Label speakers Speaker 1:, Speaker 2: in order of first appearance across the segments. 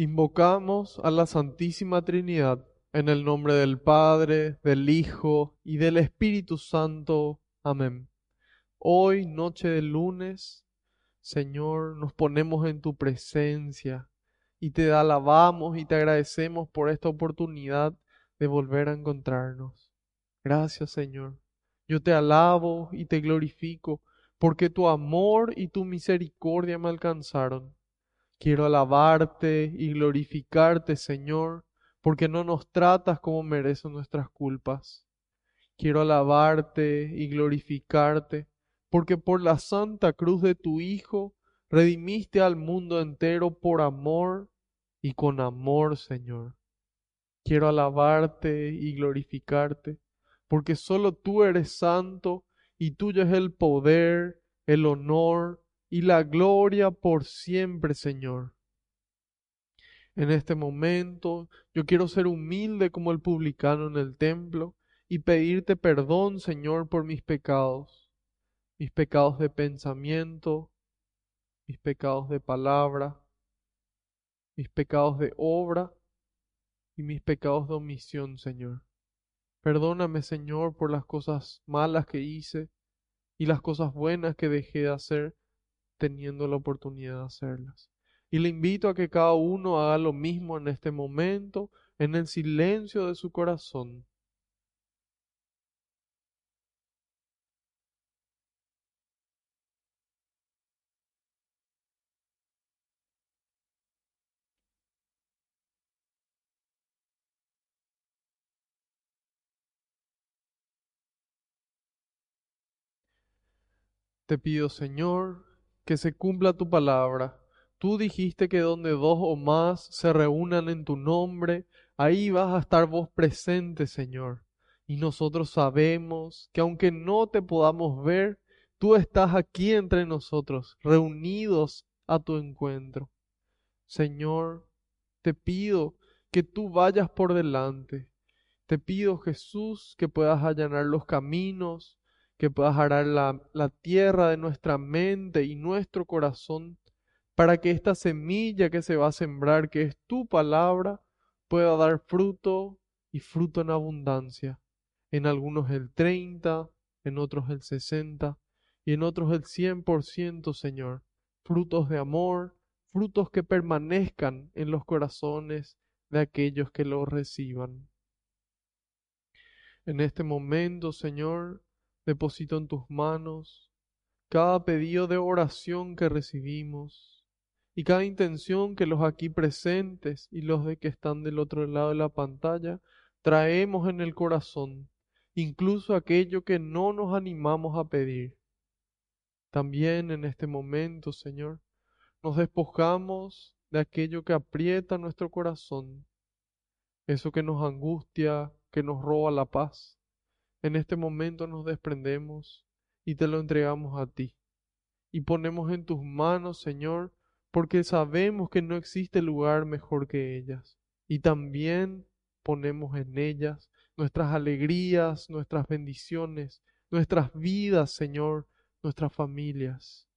Speaker 1: Invocamos a la Santísima Trinidad en el nombre del Padre, del Hijo y del Espíritu Santo. Amén. Hoy, noche de lunes, Señor, nos ponemos en tu presencia y te alabamos y te agradecemos por esta oportunidad de volver a encontrarnos. Gracias, Señor. Yo te alabo y te glorifico porque tu amor y tu misericordia me alcanzaron. Quiero alabarte y glorificarte, Señor, porque no nos tratas como merecen nuestras culpas. Quiero alabarte y glorificarte, porque por la santa cruz de tu Hijo redimiste al mundo entero por amor y con amor, Señor. Quiero alabarte y glorificarte, porque solo tú eres santo y tuyo es el poder, el honor y la gloria por siempre, Señor. En este momento yo quiero ser humilde como el publicano en el templo y pedirte perdón, Señor, por mis pecados, mis pecados de pensamiento, mis pecados de palabra, mis pecados de obra y mis pecados de omisión, Señor. Perdóname, Señor, por las cosas malas que hice y las cosas buenas que dejé de hacer teniendo la oportunidad de hacerlas. Y le invito a que cada uno haga lo mismo en este momento, en el silencio de su corazón. Te pido, Señor, que se cumpla tu palabra. Tú dijiste que donde dos o más se reúnan en tu nombre, ahí vas a estar vos presente, Señor. Y nosotros sabemos que aunque no te podamos ver, tú estás aquí entre nosotros, reunidos a tu encuentro. Señor, te pido que tú vayas por delante. Te pido, Jesús, que puedas allanar los caminos, que puedas arar la, tierra de nuestra mente y nuestro corazón, para que esta semilla que se va a sembrar, que es tu palabra, pueda dar fruto y fruto en abundancia. En algunos el 30, en otros el 60 y en otros el 100%, Señor. Frutos de amor, frutos que permanezcan en los corazones de aquellos que lo reciban. En este momento, Señor, deposito en tus manos cada pedido de oración que recibimos y cada intención que los aquí presentes y los de que están del otro lado de la pantalla traemos en el corazón, incluso aquello que no nos animamos a pedir. También en este momento, Señor, nos despojamos de aquello que aprieta nuestro corazón, eso que nos angustia, que nos roba la paz. En este momento nos desprendemos y te lo entregamos a ti. Y ponemos en tus manos, Señor, porque sabemos que no existe lugar mejor que ellas. Y también ponemos en ellas nuestras alegrías, nuestras bendiciones, nuestras vidas, Señor, nuestras familias.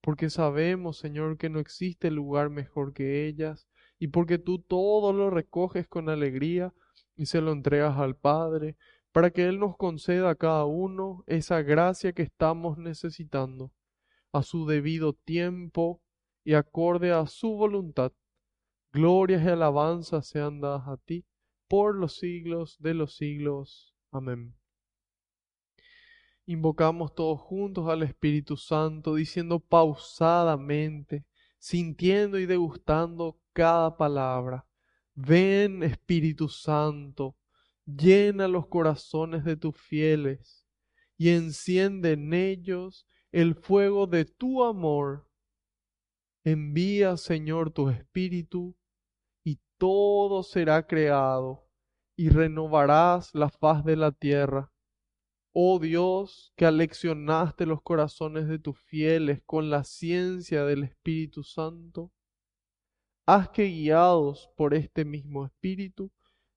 Speaker 1: Porque sabemos, Señor, que no existe lugar mejor que ellas, y porque tú todo lo recoges con alegría y se lo entregas al Padre, para que Él nos conceda a cada uno esa gracia que estamos necesitando, a su debido tiempo y acorde a su voluntad. Glorias y alabanzas sean dadas a ti por los siglos de los siglos. Amén. Invocamos todos juntos al Espíritu Santo, diciendo pausadamente, sintiendo y degustando cada palabra. Ven, Espíritu Santo, llena los corazones de tus fieles y enciende en ellos el fuego de tu amor. Envía, Señor, tu Espíritu, y todo será creado, y renovarás la faz de la tierra. Oh Dios, que aleccionaste los corazones de tus fieles con la ciencia del Espíritu Santo, haz que guiados por este mismo Espíritu,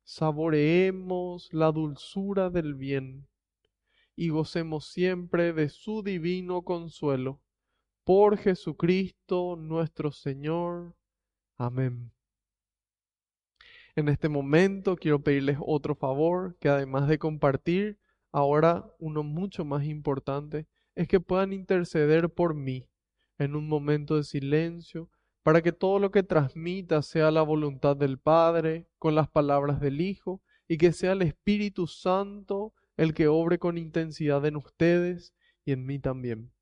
Speaker 1: saboreemos la dulzura del bien y gocemos siempre de su divino consuelo. Por Jesucristo nuestro Señor. Amén. En este momento quiero pedirles otro favor, que además de compartir, ahora uno mucho más importante, es que puedan interceder por mí en un momento de silencio, para que todo lo que transmita sea la voluntad del Padre, con las palabras del Hijo, y que sea el Espíritu Santo el que obre con intensidad en ustedes y en mí también.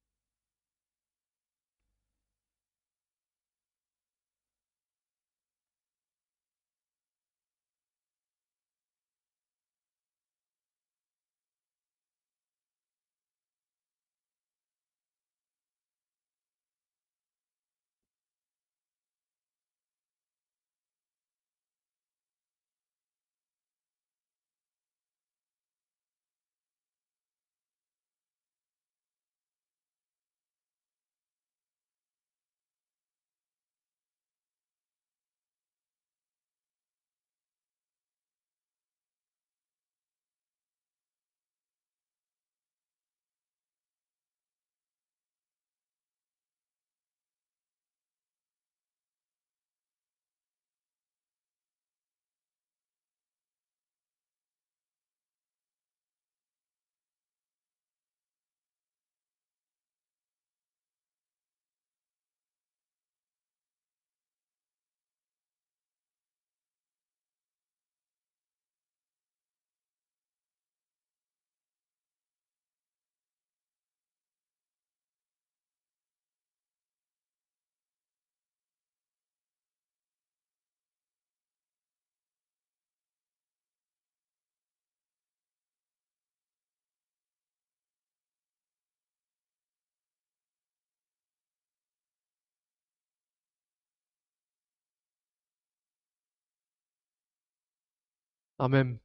Speaker 1: Amén.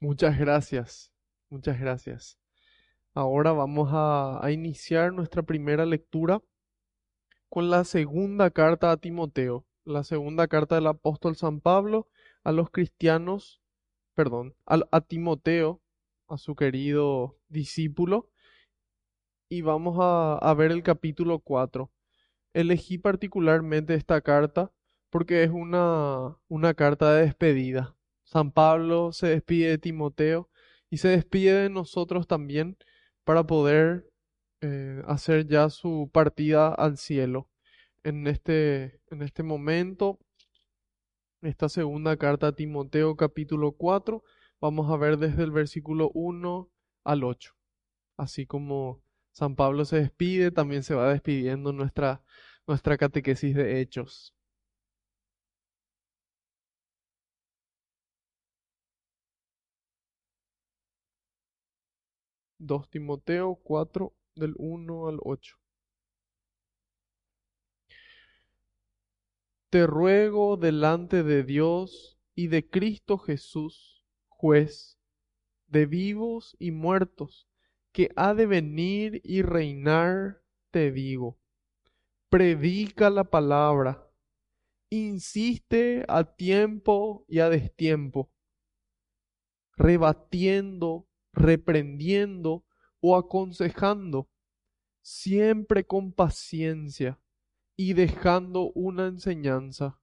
Speaker 1: Muchas gracias, muchas gracias. Ahora vamos a, a, iniciar nuestra primera lectura con la segunda carta a Timoteo, la segunda carta del apóstol San Pablo a los cristianos, perdón, a, Timoteo, a su querido discípulo, y vamos a, a ver el capítulo 4. Elegí particularmente esta carta porque es una, una carta de despedida. San Pablo se despide de Timoteo y se despide de nosotros también para poder eh, hacer ya su partida al cielo. En este, en este momento, esta segunda carta a Timoteo capítulo 4, vamos a ver desde el versículo 1 al 8. Así como San Pablo se despide, también se va despidiendo nuestra, nuestra catequesis de hechos. 2 Timoteo 4 del 1 al 8. Te ruego delante de Dios y de Cristo Jesús, juez, de vivos y muertos, que ha de venir y reinar, te digo. Predica la palabra, insiste a tiempo y a destiempo, rebatiendo reprendiendo o aconsejando, siempre con paciencia y dejando una enseñanza,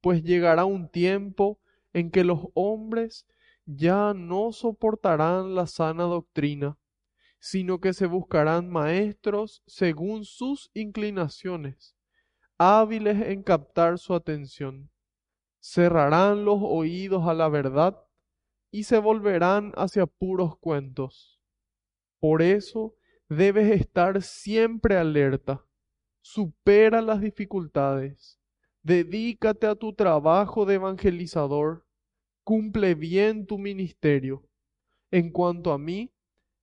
Speaker 1: pues llegará un tiempo en que los hombres ya no soportarán la sana doctrina, sino que se buscarán maestros según sus inclinaciones, hábiles en captar su atención. Cerrarán los oídos a la verdad y se volverán hacia puros cuentos. Por eso debes estar siempre alerta. Supera las dificultades. Dedícate a tu trabajo de evangelizador. Cumple bien tu ministerio. En cuanto a mí,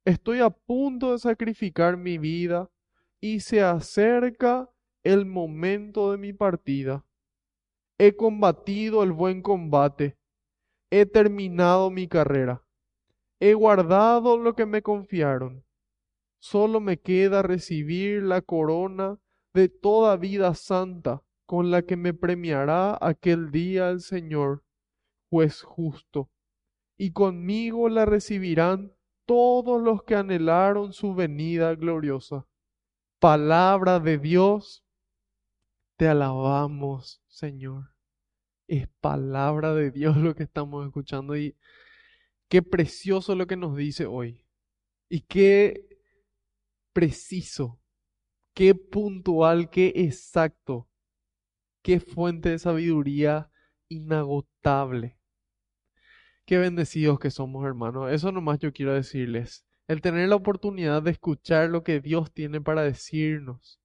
Speaker 1: estoy a punto de sacrificar mi vida y se acerca el momento de mi partida. He combatido el buen combate he terminado mi carrera. He guardado lo que me confiaron. Solo me queda recibir la corona de toda vida santa con la que me premiará aquel día el Señor, juez justo. Y conmigo la recibirán todos los que anhelaron su venida gloriosa. Palabra de Dios, te alabamos, Señor. Es palabra de Dios lo que estamos escuchando y qué precioso lo que nos dice hoy. Y qué preciso, qué puntual, qué exacto, qué fuente de sabiduría inagotable. Qué bendecidos que somos, hermanos. Eso nomás yo quiero decirles. El tener la oportunidad de escuchar lo que Dios tiene para decirnos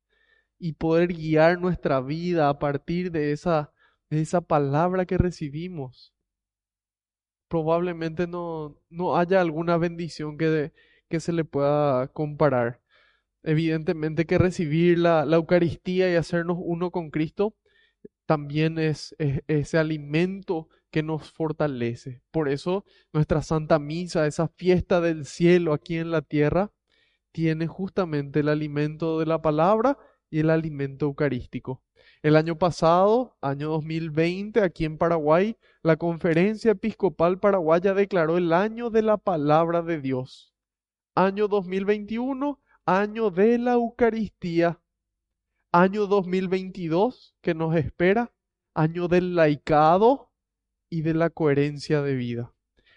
Speaker 1: y poder guiar nuestra vida a partir de esa, esa palabra que recibimos. Probablemente no, no haya alguna bendición que, que se le pueda comparar. Evidentemente que recibir la Eucaristía y hacernos uno con Cristo también es, ese alimento que nos fortalece. Por eso nuestra Santa Misa, esa fiesta del cielo aquí en la tierra, tiene justamente el alimento de la palabra y el alimento eucarístico. El año pasado, año 2020, aquí en Paraguay, la Conferencia Episcopal Paraguaya declaró el año de la palabra de Dios. Año 2021, año de la Eucaristía. Año 2022 que nos espera, año del laicado y de la coherencia de vida.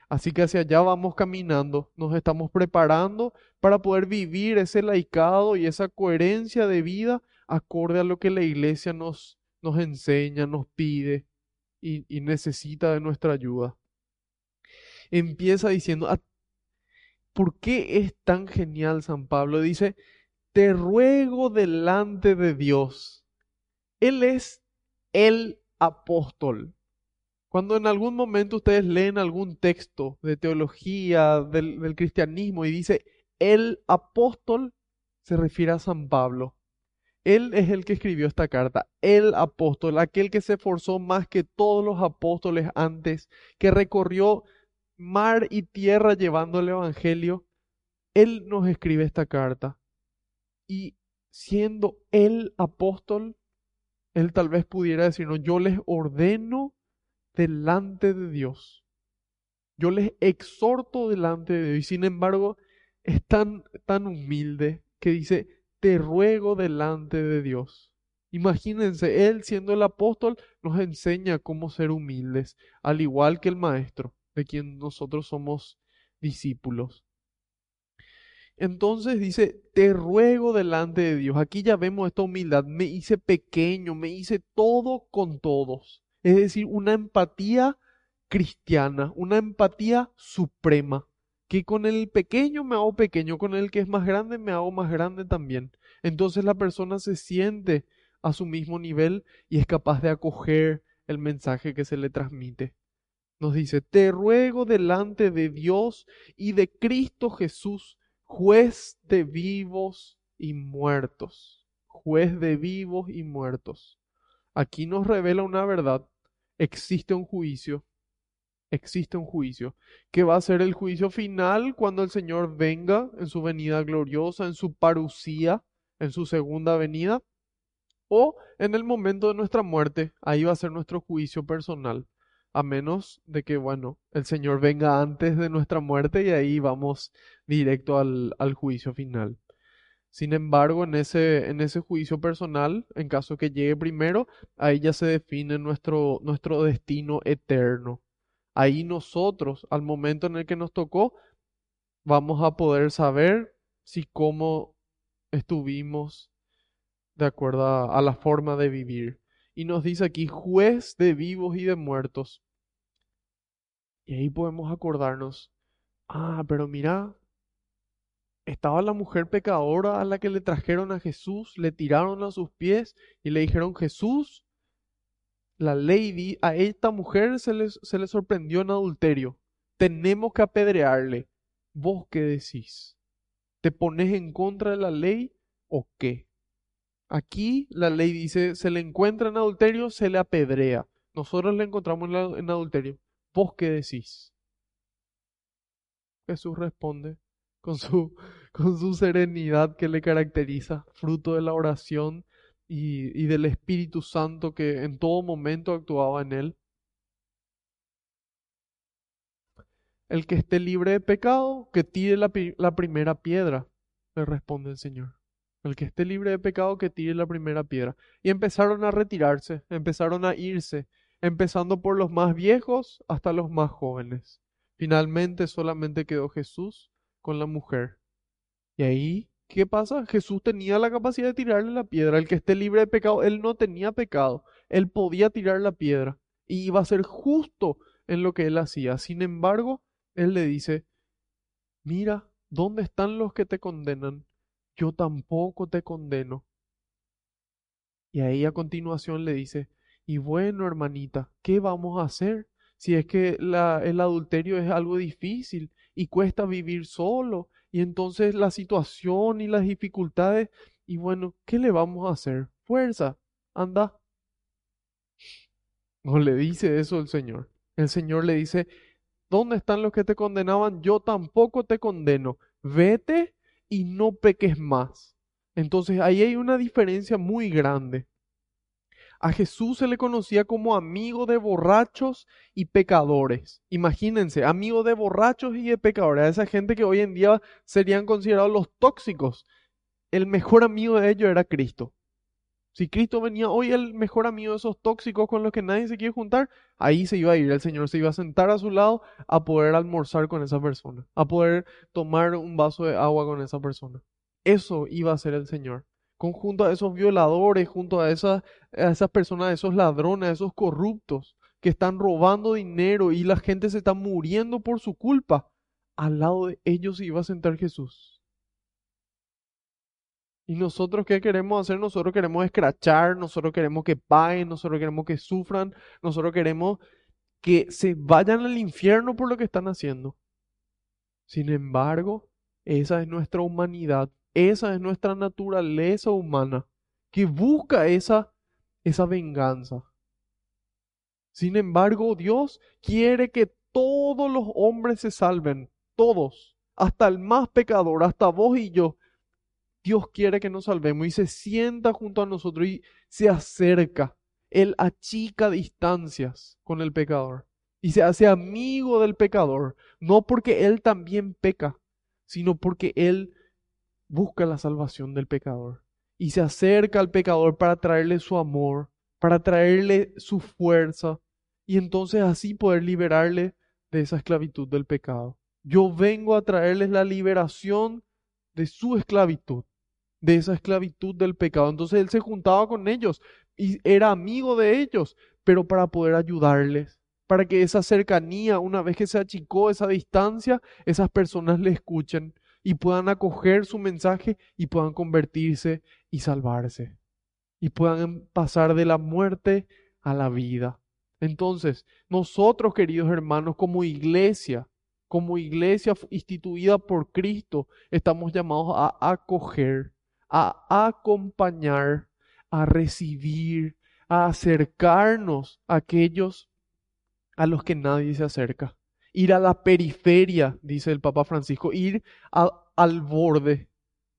Speaker 1: Así que hacia allá vamos caminando, nos estamos preparando para poder vivir ese laicado y esa coherencia de vida acorde a lo que la iglesia nos, nos enseña, nos pide y, necesita de nuestra ayuda. Empieza diciendo, ¿por qué es tan genial San Pablo? Dice, te ruego delante de Dios. Él es el apóstol. Cuando en algún momento ustedes leen algún texto de teología, del, cristianismo, y dice el apóstol, se refiere a San Pablo. Él es el que escribió esta carta, el apóstol, aquel que se esforzó más que todos los apóstoles antes, que recorrió mar y tierra llevando el Evangelio. Él nos escribe esta carta y siendo el apóstol, él tal vez pudiera decirnos, yo les ordeno delante de Dios. Yo les exhorto delante de Dios. Y sin embargo, es tan, tan humilde que dice, te ruego delante de Dios. Imagínense, Él siendo el apóstol nos enseña cómo ser humildes, al igual que el Maestro, de quien nosotros somos discípulos. Entonces dice, te ruego delante de Dios. Aquí ya vemos esta humildad. Me hice pequeño, me hice todo con todos. Es decir, una empatía cristiana, una empatía suprema. Que con el pequeño me hago pequeño, con el que es más grande me hago más grande también. Entonces la persona se siente a su mismo nivel y es capaz de acoger el mensaje que se le transmite. Nos dice, te ruego delante de Dios y de Cristo Jesús, juez de vivos y muertos, juez de vivos y muertos. Aquí nos revela una verdad. Existe un juicio, existe un juicio, que va a ser el juicio final cuando el Señor venga en su venida gloriosa, en su parucía, en su segunda venida, o en el momento de nuestra muerte, ahí va a ser nuestro juicio personal a menos de que, bueno, el Señor venga antes de nuestra muerte y ahí vamos directo al, juicio final. Sin embargo, en ese, en ese juicio personal, en caso que llegue primero, ahí ya se define nuestro destino eterno. Ahí nosotros, al momento en el que nos tocó, vamos a poder saber si cómo estuvimos de acuerdo a la forma de vivir y nos dice aquí juez de vivos y de muertos. Y ahí podemos acordarnos, ah, pero mira, estaba la mujer pecadora a la que le trajeron a Jesús, le tiraron a sus pies y le dijeron, Jesús, la ley, a esta mujer se le, se le sorprendió en adulterio, tenemos que apedrearle. ¿Vos qué decís? ¿Te pones en contra de la ley o qué? Aquí la ley dice, se le encuentra en adulterio, se le apedrea. Nosotros le encontramos en, adulterio. ¿Vos qué decís? Jesús responde con su, con su serenidad que le caracteriza, fruto de la oración y, del Espíritu Santo que en todo momento actuaba en él. El que esté libre de pecado, que tire la, la primera piedra, le responde el Señor. El que esté libre de pecado, que tire la primera piedra. Y empezaron a retirarse, empezaron a irse. empezando por los más viejos hasta los más jóvenes. Finalmente solamente quedó Jesús con la mujer. Y ahí, ¿qué pasa? Jesús tenía la capacidad de tirarle la piedra. El que esté libre de pecado, él no tenía pecado. Él podía tirar la piedra y iba a ser justo en lo que él hacía. Sin embargo, él le dice, mira, ¿dónde están los que te condenan? Yo tampoco te condeno. Y ahí a continuación le dice, y bueno, hermanita, ¿qué vamos a hacer? Si es que el adulterio es algo difícil y cuesta vivir solo, y entonces la situación y las dificultades, y bueno, ¿qué le vamos a hacer? Fuerza, anda. No le dice eso el Señor. El Señor le dice, ¿dónde están los que te condenaban? Yo tampoco te condeno. Vete y no peques más. Entonces ahí hay una diferencia muy grande. A Jesús se le conocía como amigo de borrachos y pecadores. Imagínense, amigo de borrachos y de pecadores, a esa gente que hoy en día serían considerados los tóxicos. El mejor amigo de ellos era Cristo. Si Cristo venía hoy el mejor amigo de esos tóxicos con los que nadie se quiere juntar, ahí se iba a ir, el Señor se iba a sentar a su lado a poder almorzar con esa persona, a poder tomar un vaso de agua con esa persona. Eso iba a ser el Señor junto a esos violadores, junto a esas, a esas personas, a esos ladrones, a esos corruptos que están robando dinero y la gente se está muriendo por su culpa. Al lado de ellos iba a sentar Jesús. ¿Y nosotros qué queremos hacer? Nosotros queremos escrachar, nosotros queremos que paguen, nosotros queremos que sufran, nosotros queremos que se vayan al infierno por lo que están haciendo. Sin embargo, esa es nuestra humanidad esa es nuestra naturaleza humana, que busca esa, esa venganza. Sin embargo, Dios quiere que todos los hombres se salven, todos, hasta el más pecador, hasta vos y yo. Dios quiere que nos salvemos y se sienta junto a nosotros y se acerca. Él achica distancias con el pecador y se hace amigo del pecador, no porque Él también peca, sino porque Él busca la salvación del pecador y se acerca al pecador para traerle su amor, para traerle su fuerza y entonces así poder liberarle de esa esclavitud del pecado. Yo vengo a traerles la liberación de su esclavitud, de esa esclavitud del pecado. Entonces él se juntaba con ellos y era amigo de ellos, pero para poder ayudarles, para que esa cercanía, una vez que se achicó esa distancia, esas personas le escuchen y puedan acoger su mensaje y puedan convertirse y salvarse. Y puedan pasar de la muerte a la vida. Entonces, nosotros, queridos hermanos, como iglesia, como iglesia instituida por Cristo, estamos llamados a acoger, a acompañar, a recibir, a acercarnos a aquellos a los que nadie se acerca ir a la periferia, dice el Papa Francisco, ir al borde,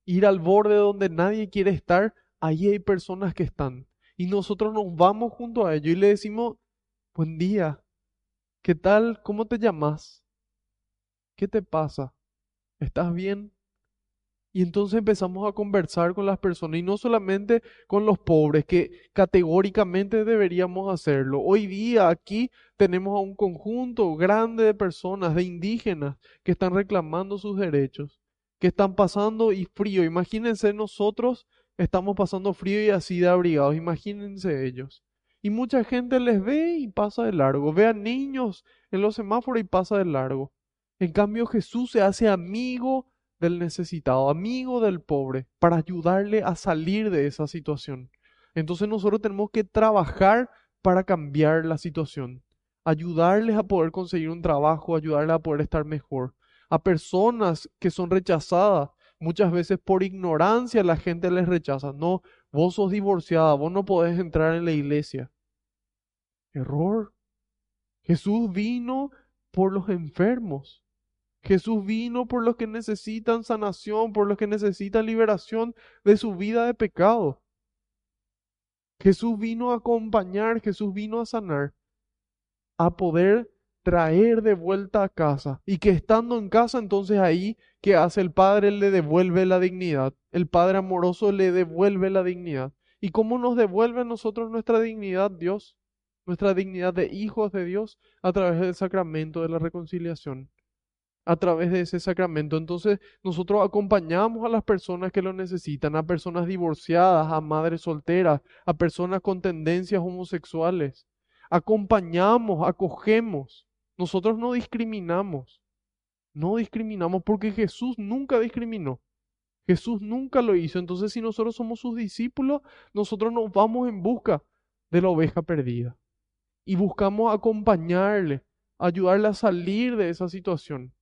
Speaker 1: ir al borde donde nadie quiere estar, ahí hay personas que están. Y nosotros nos vamos junto a ellos y le decimos, buen día, ¿qué tal? ¿Cómo te llamas? ¿Qué te pasa? ¿Estás bien? Y entonces empezamos a conversar con las personas y no solamente con los pobres, que categóricamente deberíamos hacerlo. Hoy día aquí tenemos a un conjunto grande de personas, de indígenas, que están reclamando sus derechos, que están pasando frío. Imagínense nosotros estamos pasando frío y así de abrigados, imagínense ellos. Y mucha gente les ve y pasa de largo. Ve a niños en los semáforos y pasa de largo. En cambio Jesús se hace amigo del necesitado, amigo del pobre, para ayudarle a salir de esa situación. Entonces nosotros tenemos que trabajar para cambiar la situación, ayudarles a poder conseguir un trabajo, ayudarles a poder estar mejor. A personas que son rechazadas, muchas veces por ignorancia la gente les rechaza. No, vos sos divorciada, vos no podés entrar en la iglesia. Error. Jesús vino por los enfermos. Jesús vino por los que necesitan sanación, por los que necesitan liberación de su vida de pecado. Jesús vino a acompañar, Jesús vino a sanar, a poder traer de vuelta a casa. Y que estando en casa, entonces ahí, ¿qué hace el Padre? Le devuelve la dignidad. El Padre amoroso le devuelve la dignidad. ¿Y cómo nos devuelve a nosotros nuestra dignidad, Dios? nuestra dignidad de hijos de Dios a través del sacramento de la reconciliación, a través de ese sacramento. Entonces nosotros acompañamos a las personas que lo necesitan, a personas divorciadas, a madres solteras, a personas con tendencias homosexuales. Acompañamos, acogemos. Nosotros no discriminamos. No discriminamos porque Jesús nunca discriminó. Jesús nunca lo hizo. Entonces si nosotros somos sus discípulos, nosotros nos vamos en busca de la oveja perdida. Y buscamos acompañarle, ayudarle a salir de esa situación,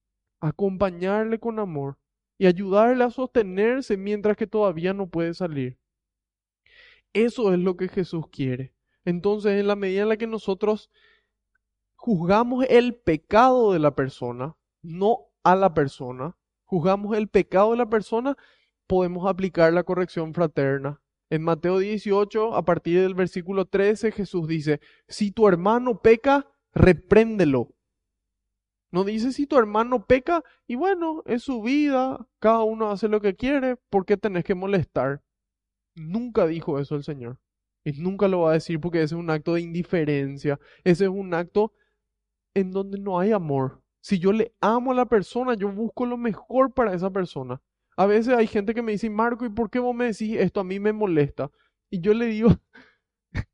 Speaker 1: acompañarle con amor y ayudarle a sostenerse mientras que todavía no puede salir. Eso es lo que Jesús quiere. Entonces, en la medida en la que nosotros juzgamos el pecado de la persona, no a la persona, juzgamos el pecado de la persona, podemos aplicar la corrección fraterna. En Mateo 18, a partir del versículo 13, Jesús dice, si tu hermano peca, repréndelo. No dice si tu hermano peca y bueno, es su vida, cada uno hace lo que quiere, ¿por qué tenés que molestar? Nunca dijo eso el Señor. Y nunca lo va a decir porque ese es un acto de indiferencia, ese es un acto en donde no hay amor. Si yo le amo a la persona, yo busco lo mejor para esa persona. A veces hay gente que me dice, Marco, ¿y por qué vos me decís esto? A mí me molesta. Y yo le digo,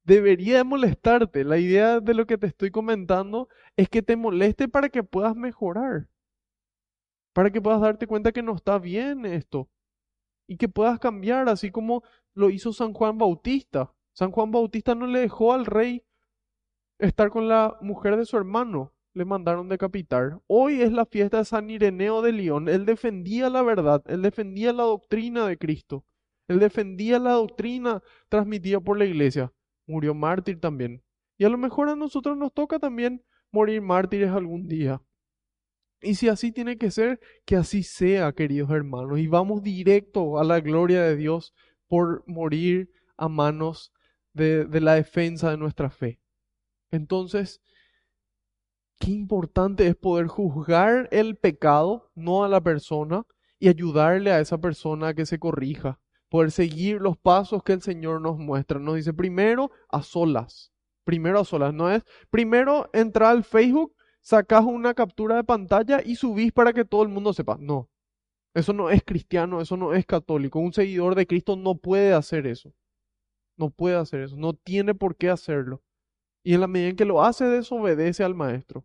Speaker 1: debería de molestarte. La idea de lo que te estoy comentando es que te moleste para que puedas mejorar. Para que puedas darte cuenta que no está bien esto. Y que puedas cambiar, así como lo hizo San Juan Bautista. San Juan Bautista no le dejó al rey estar con la mujer de su hermano le mandaron decapitar. Hoy es la fiesta de San Ireneo de León. Él defendía la verdad, él defendía la doctrina de Cristo, él defendía la doctrina transmitida por la iglesia. Murió mártir también. Y a lo mejor a nosotros nos toca también morir mártires algún día. Y si así tiene que ser, que así sea, queridos hermanos. Y vamos directo a la gloria de Dios por morir a manos de, de la defensa de nuestra fe. Entonces, Qué importante es poder juzgar el pecado, no a la persona, y ayudarle a esa persona a que se corrija. Poder seguir los pasos que el Señor nos muestra. Nos dice primero a solas. Primero a solas. No es primero entrar al Facebook, sacas una captura de pantalla y subís para que todo el mundo sepa. No. Eso no es cristiano, eso no es católico. Un seguidor de Cristo no puede hacer eso. No puede hacer eso. No tiene por qué hacerlo. Y en la medida en que lo hace, desobedece al maestro.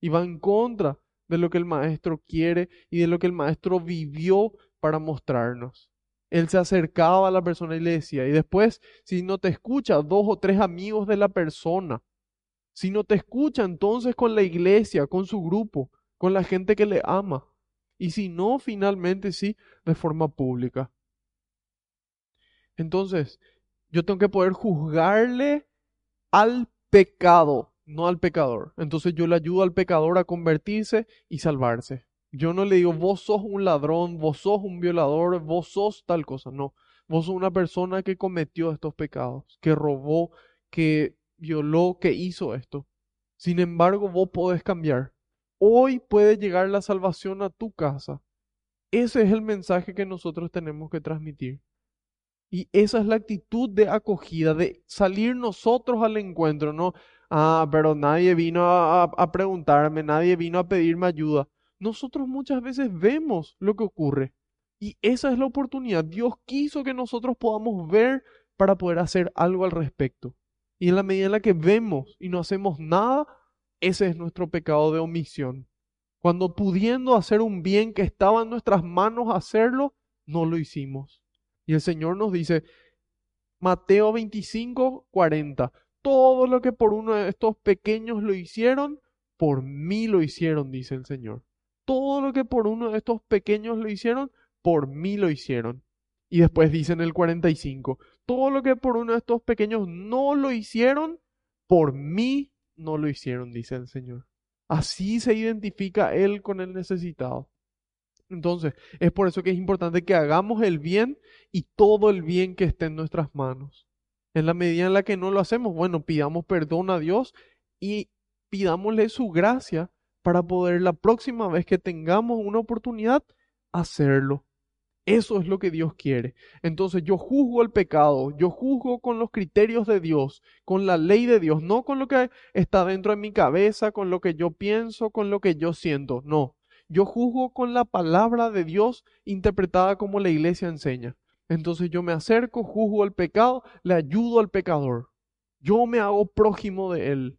Speaker 1: Y va en contra de lo que el maestro quiere y de lo que el maestro vivió para mostrarnos. Él se acercaba a la persona y decía, y después, si no te escucha, dos o tres amigos de la persona. Si no te escucha, entonces con la iglesia, con su grupo, con la gente que le ama. Y si no, finalmente sí, de forma pública. Entonces, yo tengo que poder juzgarle al pecado, no al pecador. Entonces yo le ayudo al pecador a convertirse y salvarse. Yo no le digo, vos sos un ladrón, vos sos un violador, vos sos tal cosa. No, vos sos una persona que cometió estos pecados, que robó, que violó, que hizo esto. Sin embargo, vos podés cambiar. Hoy puede llegar la salvación a tu casa. Ese es el mensaje que nosotros tenemos que transmitir. Y esa es la actitud de acogida, de salir nosotros al encuentro, ¿no? Ah, pero nadie vino a, preguntarme, nadie vino a pedirme ayuda. Nosotros muchas veces vemos lo que ocurre. Y esa es la oportunidad. Dios quiso que nosotros podamos ver para poder hacer algo al respecto. Y en la medida en la que vemos y no hacemos nada, ese es nuestro pecado de omisión. Cuando pudiendo hacer un bien que estaba en nuestras manos hacerlo, no lo hicimos. Y el Señor nos dice, Mateo 25, 40, todo lo que por uno de estos pequeños lo hicieron, por mí lo hicieron, dice el Señor. Todo lo que por uno de estos pequeños lo hicieron, por mí lo hicieron. Y después dice en el 45, todo lo que por uno de estos pequeños no lo hicieron, por mí no lo hicieron, dice el Señor. Así se identifica Él con el necesitado. Entonces, es por eso que es importante que hagamos el bien y todo el bien que esté en nuestras manos. En la medida en la que no lo hacemos, bueno, pidamos perdón a Dios y pidámosle su gracia para poder la próxima vez que tengamos una oportunidad hacerlo. Eso es lo que Dios quiere. Entonces yo juzgo el pecado, yo juzgo con los criterios de Dios, con la ley de Dios, no con lo que está dentro de mi cabeza, con lo que yo pienso, con lo que yo siento, no. Yo juzgo con la palabra de Dios interpretada como la iglesia enseña. Entonces yo me acerco, juzgo el pecado, le ayudo al pecador. Yo me hago prójimo de él.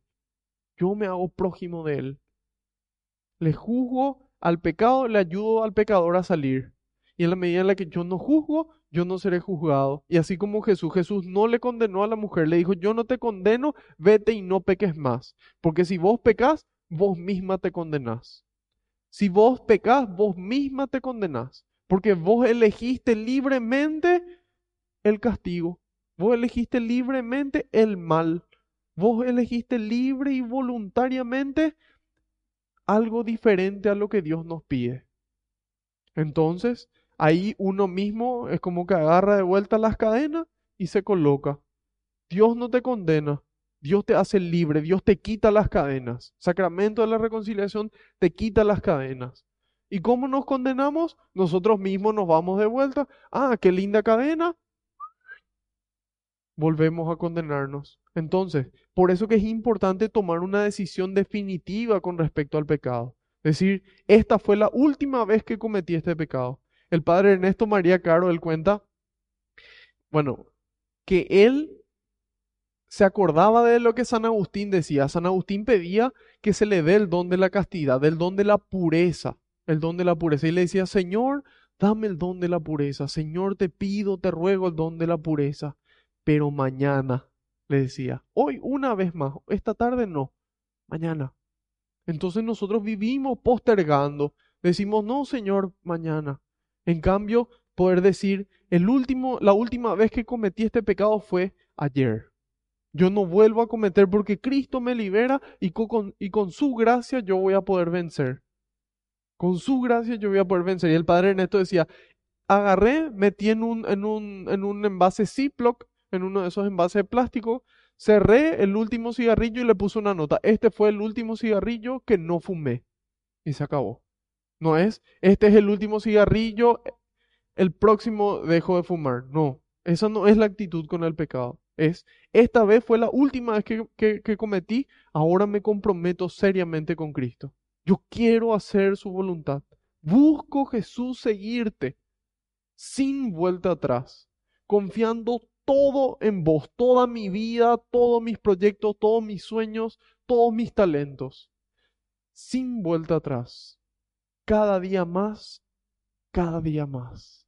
Speaker 1: Yo me hago prójimo de él. Le juzgo al pecado, le ayudo al pecador a salir. Y en la medida en la que yo no juzgo, yo no seré juzgado. Y así como Jesús, Jesús no le condenó a la mujer, le dijo, yo no te condeno, vete y no peques más. Porque si vos pecas, vos misma te condenás. Si vos pecas, vos misma te condenás. Porque vos elegiste libremente el castigo. Vos elegiste libremente el mal. Vos elegiste libre y voluntariamente algo diferente a lo que Dios nos pide. Entonces, ahí uno mismo es como que agarra de vuelta las cadenas y se coloca. Dios no te condena, Dios te hace libre, Dios te quita las cadenas. Sacramento de la reconciliación te quita las cadenas. ¿Y cómo nos condenamos? Nosotros mismos nos vamos de vuelta. Ah, qué linda cadena. Volvemos a condenarnos. Entonces, por eso que es importante tomar una decisión definitiva con respecto al pecado. Decir, esta fue la última vez que cometí este pecado el padre Ernesto María Caro, él cuenta, bueno, que él se acordaba de lo que San Agustín decía. San Agustín pedía que se le dé el don de la castidad, el don de la pureza, el don de la pureza. Y le decía, Señor, dame el don de la pureza. Señor, te pido, te ruego el don de la pureza. Pero mañana, le decía, hoy una vez más, esta tarde no, mañana. Entonces nosotros vivimos postergando. Decimos, no, Señor, mañana. En cambio, poder decir, el último, la última vez que cometí este pecado fue ayer. Yo no vuelvo a cometer porque Cristo me libera y con, y con su gracia yo voy a poder vencer. Con su gracia yo voy a poder vencer. Y el padre Ernesto decía, agarré, metí en un, en un, en un envase Ziploc, en uno de esos envases de plástico, cerré el último cigarrillo y le puse una nota. Este fue el último cigarrillo que no fumé. Y se acabó. No es, este es el último cigarrillo, el próximo dejo de fumar. No, esa no es la actitud con el pecado. Es, esta vez fue la última vez que, que cometí, ahora me comprometo seriamente con Cristo. Yo quiero hacer su voluntad. Busco Jesús seguirte sin vuelta atrás, confiando todo en vos, toda mi vida, todos mis proyectos, todos mis sueños, todos mis talentos, sin vuelta atrás cada día más, cada día más.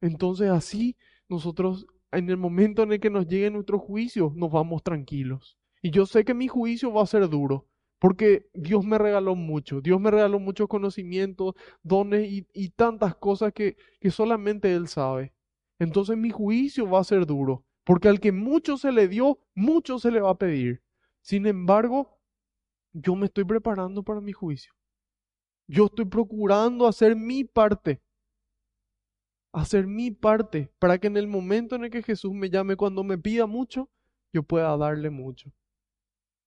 Speaker 1: Entonces así nosotros en el momento en el que nos llegue nuestro juicio nos vamos tranquilos. Y yo sé que mi juicio va a ser duro, porque Dios me regaló mucho, Dios me regaló muchos conocimientos, dones y, y tantas cosas que, que solamente Él sabe. Entonces mi juicio va a ser duro, porque al que mucho se le dio, mucho se le va a pedir. Sin embargo, yo me estoy preparando para mi juicio. Yo estoy procurando hacer mi parte. Hacer mi parte para que en el momento en el que Jesús me llame, cuando me pida mucho, yo pueda darle mucho.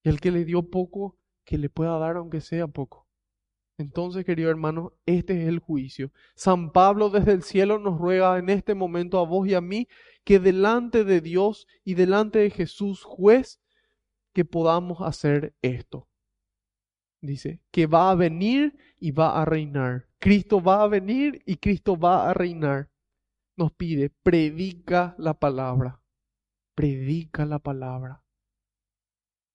Speaker 1: Y el que le dio poco, que le pueda dar aunque sea poco. Entonces, querido hermano, este es el juicio. San Pablo desde el cielo nos ruega en este momento a vos y a mí que delante de Dios y delante de Jesús juez, que podamos hacer esto dice, que va a venir y va a reinar. Cristo va a venir y Cristo va a reinar. Nos pide, predica la palabra. Predica la palabra.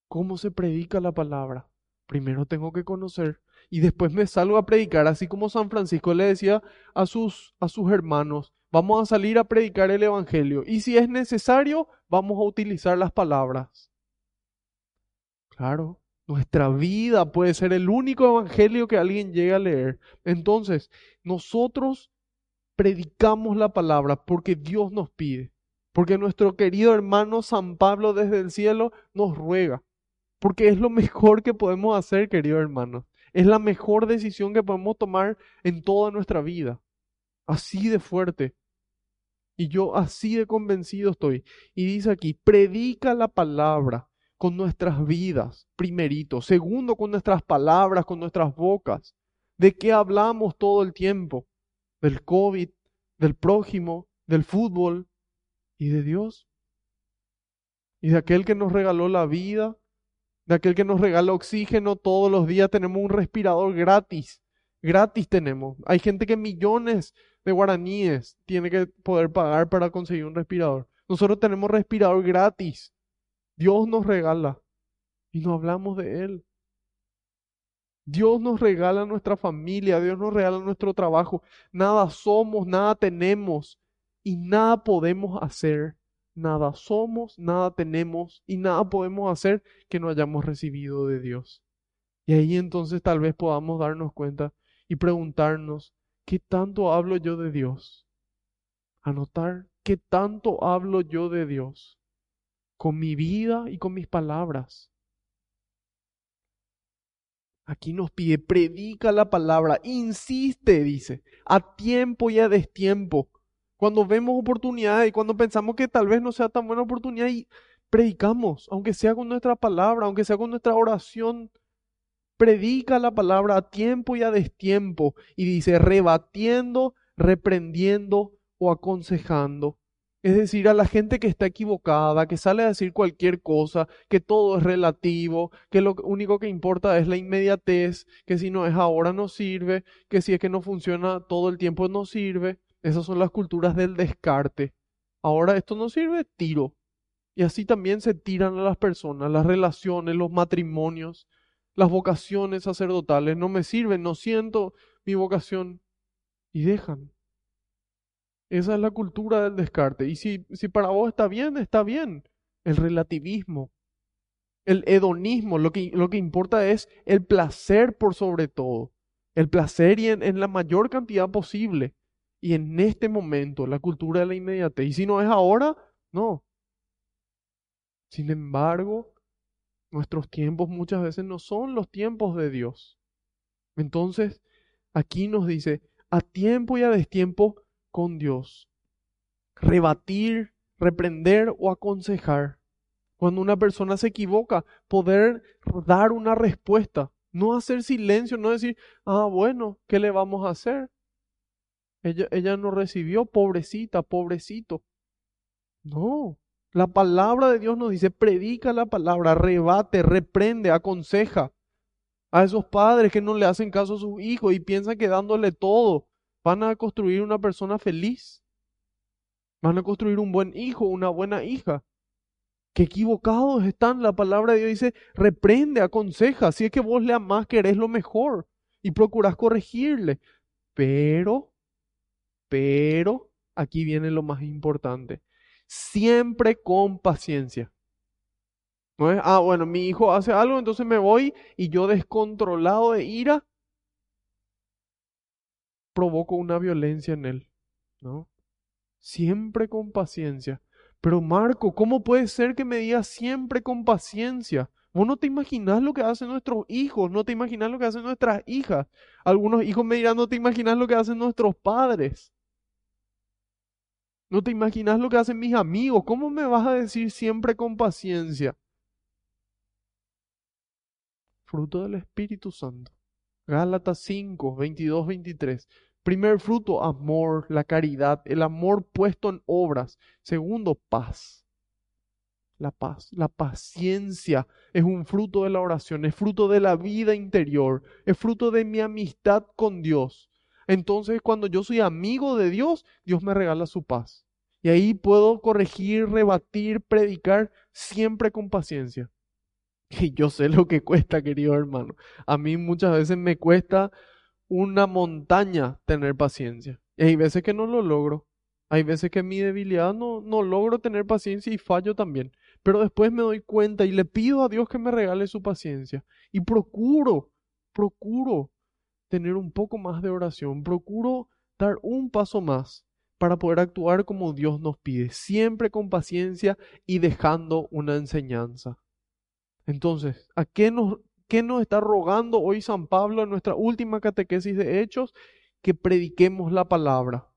Speaker 1: ¿Cómo se predica la palabra? Primero tengo que conocer y después me salgo a predicar, así como San Francisco le decía a sus, a sus hermanos, vamos a salir a predicar el Evangelio y si es necesario, vamos a utilizar las palabras. Claro, nuestra vida puede ser el único evangelio que alguien llegue a leer. Entonces, nosotros predicamos la palabra porque Dios nos pide, porque nuestro querido hermano San Pablo desde el cielo nos ruega, porque es lo mejor que podemos hacer, querido hermano. Es la mejor decisión que podemos tomar en toda nuestra vida. Así de fuerte. Y yo así de convencido estoy. Y dice aquí, predica la palabra con nuestras vidas, primerito. Segundo, con nuestras palabras, con nuestras bocas. ¿De qué hablamos todo el tiempo? Del COVID, del prójimo, del fútbol y de Dios. Y de aquel que nos regaló la vida, de aquel que nos regala oxígeno todos los días, tenemos un respirador gratis. Gratis tenemos. Hay gente que millones de guaraníes tiene que poder pagar para conseguir un respirador. Nosotros tenemos respirador gratis. Dios nos regala y no hablamos de Él. Dios nos regala nuestra familia, Dios nos regala nuestro trabajo. Nada somos, nada tenemos y nada podemos hacer. Nada somos, nada tenemos y nada podemos hacer que no hayamos recibido de Dios. Y ahí entonces tal vez podamos darnos cuenta y preguntarnos, ¿qué tanto hablo yo de Dios? Anotar, ¿qué tanto hablo yo de Dios? Con mi vida y con mis palabras. Aquí nos pide, predica la palabra, insiste, dice, a tiempo y a destiempo. Cuando vemos oportunidades y cuando pensamos que tal vez no sea tan buena oportunidad y predicamos, aunque sea con nuestra palabra, aunque sea con nuestra oración, predica la palabra a tiempo y a destiempo. Y dice, rebatiendo, reprendiendo o aconsejando. Es decir, a la gente que está equivocada, que sale a decir cualquier cosa, que todo es relativo, que lo único que importa es la inmediatez, que si no es ahora no sirve, que si es que no funciona todo el tiempo no sirve. Esas son las culturas del descarte. Ahora esto no sirve, tiro. Y así también se tiran a las personas, las relaciones, los matrimonios, las vocaciones sacerdotales. No me sirven, no siento mi vocación. Y dejan. Esa es la cultura del descarte. Y si, si para vos está bien, está bien. El relativismo, el hedonismo, lo que, lo que importa es el placer por sobre todo. El placer y en, en la mayor cantidad posible. Y en este momento, la cultura de la inmediatez. Y si no es ahora, no. Sin embargo, nuestros tiempos muchas veces no son los tiempos de Dios. Entonces, aquí nos dice, a tiempo y a destiempo, con Dios. Rebatir, reprender o aconsejar. Cuando una persona se equivoca, poder dar una respuesta. No hacer silencio, no decir, ah, bueno, ¿qué le vamos a hacer? Ella, ella no recibió, pobrecita, pobrecito. No, la palabra de Dios nos dice, predica la palabra, rebate, reprende, aconseja a esos padres que no le hacen caso a sus hijos y piensan que dándole todo van a construir una persona feliz. Van a construir un buen hijo, una buena hija. Qué equivocados están. La palabra de Dios dice, reprende, aconseja. Si es que vos le amás, querés lo mejor y procurás corregirle. Pero, pero, aquí viene lo más importante. Siempre con paciencia. No es, ah, bueno, mi hijo hace algo, entonces me voy y yo descontrolado de ira provoco una violencia en él, ¿no? Siempre con paciencia. Pero Marco, ¿cómo puede ser que me digas siempre con paciencia? Vos no te imaginas lo que hacen nuestros hijos, no te imaginas lo que hacen nuestras hijas. Algunos hijos me dirán, no te imaginas lo que hacen nuestros padres. No te imaginas lo que hacen mis amigos. ¿Cómo me vas a decir siempre con paciencia? Fruto del Espíritu Santo. Gálatas 5, 22, 23. Primer fruto, amor, la caridad, el amor puesto en obras. Segundo, paz. La paz, la paciencia es un fruto de la oración, es fruto de la vida interior, es fruto de mi amistad con Dios. Entonces, cuando yo soy amigo de Dios, Dios me regala su paz. Y ahí puedo corregir, rebatir, predicar siempre con paciencia. Y yo sé lo que cuesta, querido hermano. A mí muchas veces me cuesta una montaña tener paciencia. Y hay veces que no lo logro. Hay veces que mi debilidad no, no logro tener paciencia y fallo también. Pero después me doy cuenta y le pido a Dios que me regale su paciencia. Y procuro, procuro tener un poco más de oración. Procuro dar un paso más para poder actuar como Dios nos pide. Siempre con paciencia y dejando una enseñanza. Entonces, ¿a qué nos, qué nos está rogando hoy San Pablo en nuestra última catequesis de Hechos? Que prediquemos la palabra,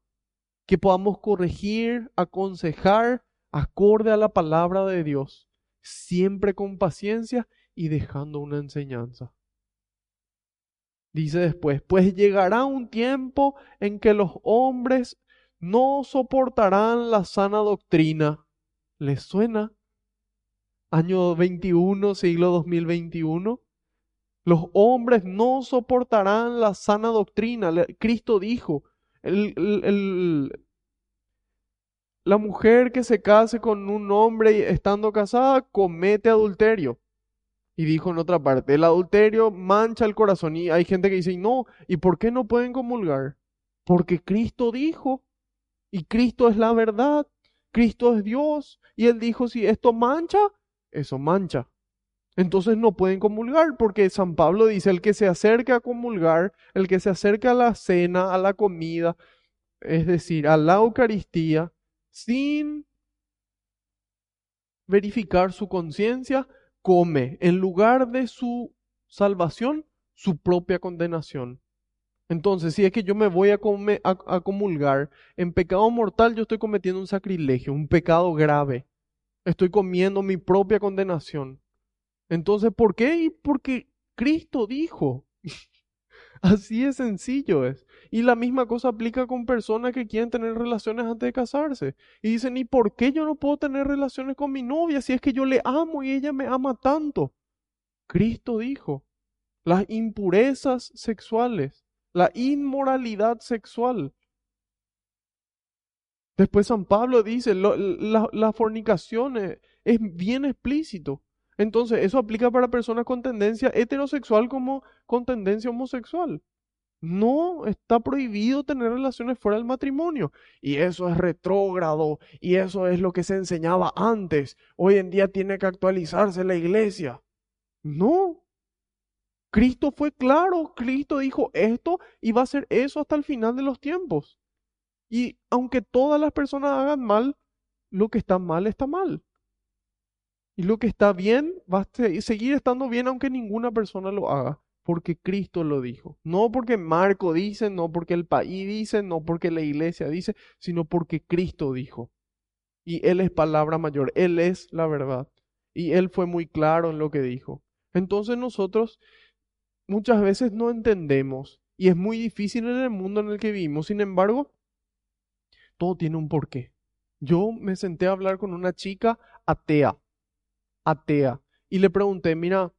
Speaker 1: que podamos corregir, aconsejar acorde a la palabra de Dios, siempre con paciencia y dejando una enseñanza. Dice después, pues llegará un tiempo en que los hombres no soportarán la sana doctrina. ¿Les suena? Año 21, siglo 2021. Los hombres no soportarán la sana doctrina. Cristo dijo, la mujer que se case con un hombre estando casada comete adulterio. Y dijo en otra parte, el adulterio mancha el corazón. Y hay gente que dice, no, ¿y por qué no pueden comulgar? Porque Cristo dijo, y Cristo es la verdad, Cristo es Dios. Y Él dijo, si esto mancha, eso mancha. Entonces no pueden comulgar porque San Pablo dice, el que se acerca a comulgar, el que se acerca a la cena, a la comida, es decir, a la Eucaristía, sin verificar su conciencia, come en lugar de su salvación, su propia condenación. Entonces, si es que yo me voy a, a, comulgar en pecado mortal, yo estoy cometiendo un sacrilegio, un pecado grave. Estoy comiendo mi propia condenación. Entonces, ¿por qué? Porque Cristo dijo. Así de sencillo es. Y la misma cosa aplica con personas que quieren tener relaciones antes de casarse. Y dicen, ¿y por qué yo no puedo tener relaciones con mi novia si es que yo le amo y ella me ama tanto? Cristo dijo, las impurezas sexuales, la inmoralidad sexual. Después San Pablo dice, la, fornicación es bien explícito. Entonces, eso aplica para personas con tendencia heterosexual como con tendencia homosexual. No, está prohibido tener relaciones fuera del matrimonio. Y eso es retrógrado. Y eso es lo que se enseñaba antes. Hoy en día tiene que actualizarse la iglesia. No. Cristo fue claro. Cristo dijo esto y va a ser eso hasta el final de los tiempos. Y aunque todas las personas hagan mal, lo que está mal está mal. Y lo que está bien va a seguir estando bien aunque ninguna persona lo haga, porque Cristo lo dijo. No porque Marco dice, no porque el país dice, no porque la iglesia dice, sino porque Cristo dijo. Y Él es palabra mayor, Él es la verdad. Y Él fue muy claro en lo que dijo. Entonces nosotros muchas veces no entendemos y es muy difícil en el mundo en el que vivimos. Sin embargo, todo tiene un porqué. Yo me senté a hablar con una chica atea atea. Y le pregunté, mira,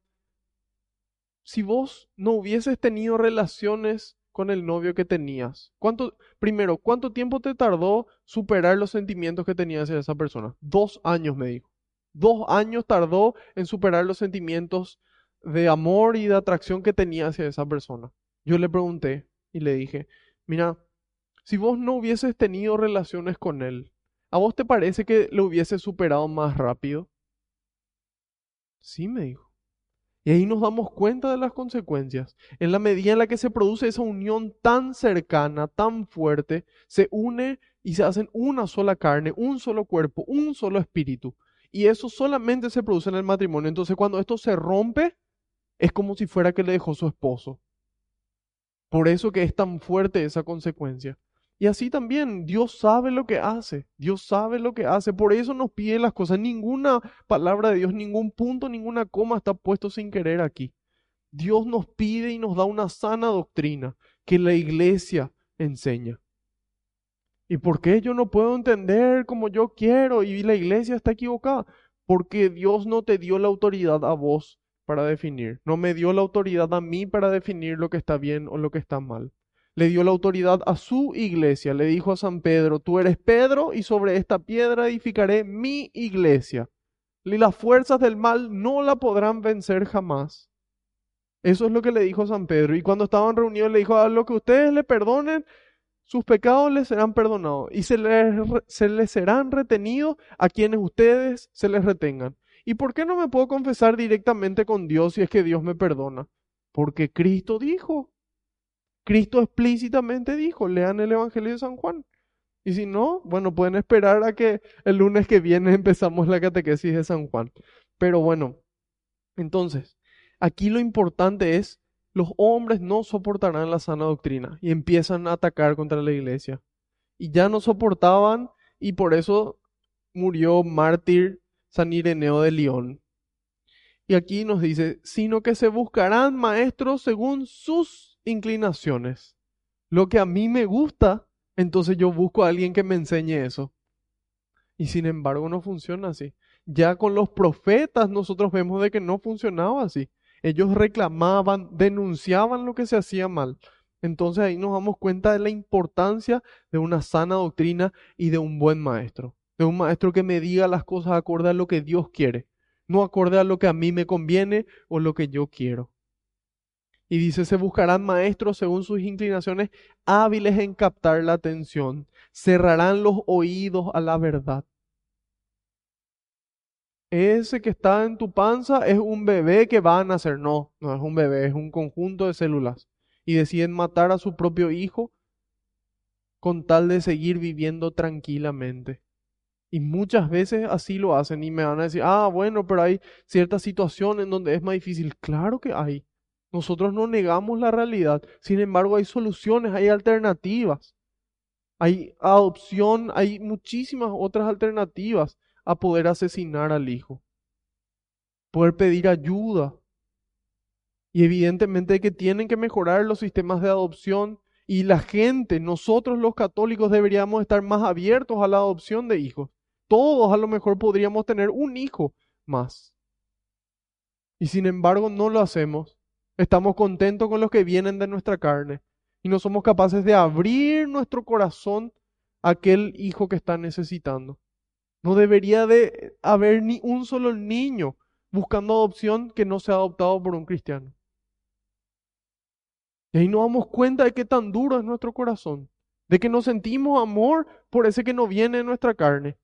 Speaker 1: si vos no hubieses tenido relaciones con el novio que tenías, ¿cuánto, primero, cuánto tiempo te tardó superar los sentimientos que tenías hacia esa persona? Dos años, me dijo. Dos años tardó en superar los sentimientos de amor y de atracción que tenía hacia esa persona. Yo le pregunté y le dije, mira, si vos no hubieses tenido relaciones con él, ¿a vos te parece que lo hubieses superado más rápido? Sí, me dijo. Y ahí nos damos cuenta de las consecuencias. En la medida en la que se produce esa unión tan cercana, tan fuerte, se une y se hacen una sola carne, un solo cuerpo, un solo espíritu. Y eso solamente se produce en el matrimonio. Entonces cuando esto se rompe, es como si fuera que le dejó su esposo. Por eso que es tan fuerte esa consecuencia. Y así también, Dios sabe lo que hace, Dios sabe lo que hace, por eso nos pide las cosas. Ninguna palabra de Dios, ningún punto, ninguna coma está puesto sin querer aquí. Dios nos pide y nos da una sana doctrina que la iglesia enseña. ¿Y por qué yo no puedo entender como yo quiero y la iglesia está equivocada? Porque Dios no te dio la autoridad a vos para definir, no me dio la autoridad a mí para definir lo que está bien o lo que está mal le dio la autoridad a su iglesia. Le dijo a San Pedro, tú eres Pedro y sobre esta piedra edificaré mi iglesia. Y las fuerzas del mal no la podrán vencer jamás. Eso es lo que le dijo San Pedro. Y cuando estaban reunidos le dijo, a lo que ustedes le perdonen, sus pecados les serán perdonados y se les, se les serán retenidos a quienes ustedes se les retengan. ¿Y por qué no me puedo confesar directamente con Dios si es que Dios me perdona? Porque Cristo dijo, Cristo explícitamente dijo, lean el Evangelio de San Juan. Y si no, bueno, pueden esperar a que el lunes que viene empezamos la catequesis de San Juan. Pero bueno, entonces, aquí lo importante es, los hombres no soportarán la sana doctrina y empiezan a atacar contra la iglesia. Y ya no soportaban y por eso murió mártir San Ireneo de León. Y aquí nos dice, sino que se buscarán maestros según sus inclinaciones. Lo que a mí me gusta Entonces yo busco a alguien que me enseñe eso. Y sin embargo no funciona así. Ya con los profetas nosotros vemos de que no funcionaba así. Ellos reclamaban, denunciaban lo que se hacía mal. Entonces ahí nos damos cuenta de la importancia de una sana doctrina y de un buen maestro. De un maestro que me diga las cosas acorde a lo que Dios quiere, no acorde a lo que a mí me conviene o lo que yo quiero. Y dice, se buscarán maestros según sus inclinaciones hábiles en captar la atención, cerrarán los oídos a la verdad. Ese que está en tu panza es un bebé que va a nacer. No, no es un bebé, es un conjunto de células. Y deciden matar a su propio hijo con tal de seguir viviendo tranquilamente. Y muchas veces así lo hacen y me van a decir, ah, bueno, pero hay ciertas situaciones en donde es más difícil. Claro que hay. Nosotros no negamos la realidad. Sin embargo, hay soluciones, hay alternativas. Hay adopción, hay muchísimas otras alternativas a poder asesinar al hijo. Poder pedir ayuda. Y evidentemente que tienen que mejorar los sistemas de adopción y la gente, nosotros los católicos deberíamos estar más abiertos a la adopción de hijos. Todos a lo mejor podríamos tener un hijo más. Y sin embargo no lo hacemos. Estamos contentos con los que vienen de nuestra carne y no somos capaces de abrir nuestro corazón a aquel hijo que está necesitando. No debería de haber ni un solo niño buscando adopción que no sea adoptado por un cristiano. Y ahí nos damos cuenta de qué tan duro es nuestro corazón, de que nos sentimos amor por ese que no viene de nuestra carne.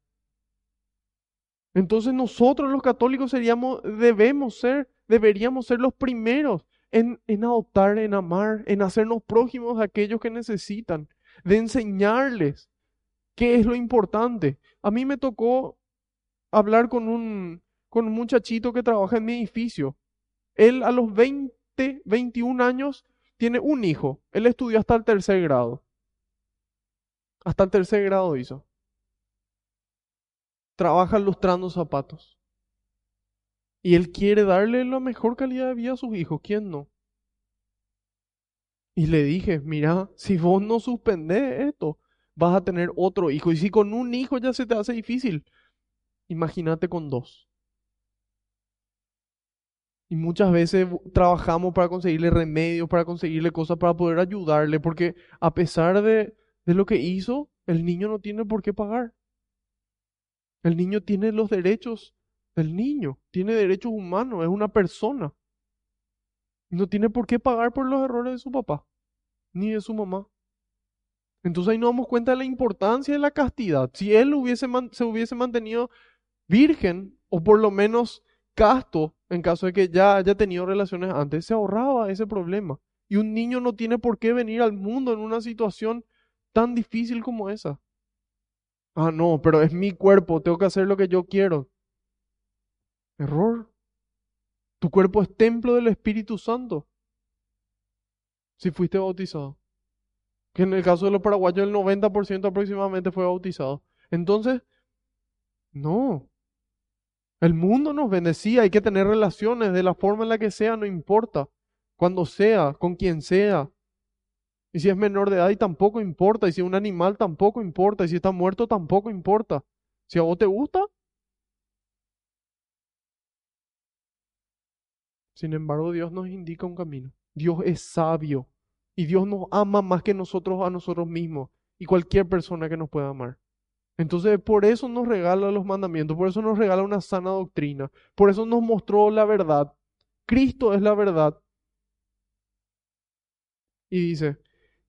Speaker 1: Entonces nosotros los católicos seríamos, debemos ser, deberíamos ser los primeros en, adoptar, en amar, en hacernos prójimos a aquellos que necesitan, de enseñarles qué es lo importante. A mí me tocó hablar con un, con un muchachito que trabaja en mi edificio. Él a los 20, 21 años tiene un hijo. Él estudió hasta el tercer grado. Hasta el tercer grado hizo. Trabaja lustrando zapatos. Y él quiere darle la mejor calidad de vida a sus hijos. ¿Quién no? Y le dije, mira, si vos no suspendés esto, vas a tener otro hijo. Y si con un hijo ya se te hace difícil, imagínate con dos. Y muchas veces trabajamos para conseguirle remedios, para conseguirle cosas, para poder ayudarle, porque a pesar de, de lo que hizo, el niño no tiene por qué pagar. El niño tiene los derechos del niño, tiene derechos humanos, es una persona. No tiene por qué pagar por los errores de su papá, ni de su mamá. Entonces ahí nos damos cuenta de la importancia de la castidad. Si él hubiese se hubiese mantenido virgen, o por lo menos casto, en caso de que ya haya tenido relaciones antes, se ahorraba ese problema. Y un niño no tiene por qué venir al mundo en una situación tan difícil como esa. Ah, no, pero es mi cuerpo, tengo que hacer lo que yo quiero. Error. Tu cuerpo es templo del Espíritu Santo. Si fuiste bautizado. Que en el caso de los paraguayos el 90% aproximadamente fue bautizado. Entonces, no. El mundo nos bendecía, hay que tener relaciones de la forma en la que sea, no importa. Cuando sea, con quien sea. Y si es menor de edad y tampoco importa. Y si es un animal tampoco importa. Y si está muerto tampoco importa. Si a vos te gusta, Sin embargo, Dios nos indica un camino. Dios es sabio y Dios nos ama más que nosotros a nosotros mismos y cualquier persona que nos pueda amar. Entonces, por eso nos regala los mandamientos, por eso nos regala una sana doctrina, por eso nos mostró la verdad. Cristo es la verdad. Y dice,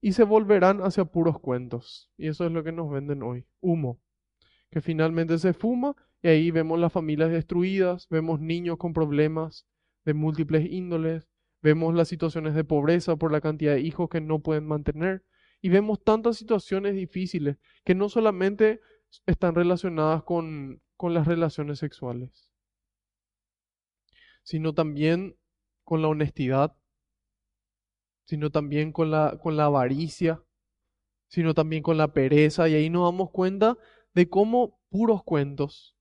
Speaker 1: y se volverán hacia puros cuentos. Y eso es lo que nos venden hoy, humo, que finalmente se fuma y ahí vemos las familias destruidas, vemos niños con problemas, de múltiples índoles, vemos las situaciones de pobreza por la cantidad de hijos que no pueden mantener y vemos tantas situaciones difíciles que no solamente están relacionadas con, con las relaciones sexuales, sino también con la honestidad, sino también con la, con la avaricia, sino también con la pereza, y ahí nos damos cuenta de cómo puros cuentos,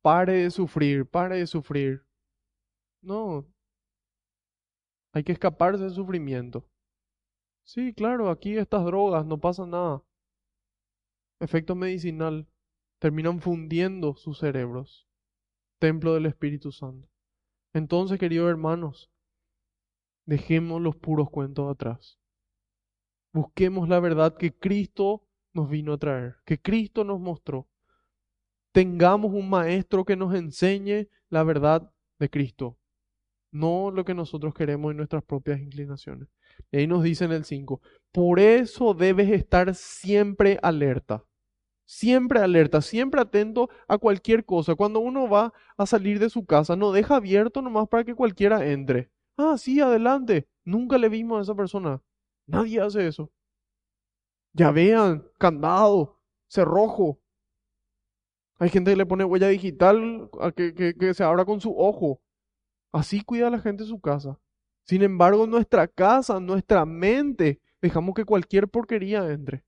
Speaker 1: pare de sufrir, pare de sufrir, no. Hay que escaparse del sufrimiento. Sí, claro, aquí estas drogas, no pasa nada. efecto medicinal, terminan fundiendo sus cerebros. Templo del Espíritu Santo. Entonces, queridos hermanos, dejemos los puros cuentos atrás. Busquemos la verdad que Cristo nos vino a traer, que Cristo nos mostró. Tengamos un maestro que nos enseñe la verdad de Cristo, no lo que nosotros queremos en nuestras propias inclinaciones. Y ahí nos dice en el 5, por eso debes estar siempre alerta, siempre alerta, siempre atento a cualquier cosa. Cuando uno va a salir de su casa, no deja abierto nomás para que cualquiera entre. Ah, sí, adelante. Nunca le vimos a esa persona. Nadie hace eso. Ya vean, candado, cerrojo. Hay gente que le pone huella digital que se abra con su ojo. Así cuida la gente su casa. Sin embargo, nuestra casa, nuestra mente, dejamos que cualquier porquería entre.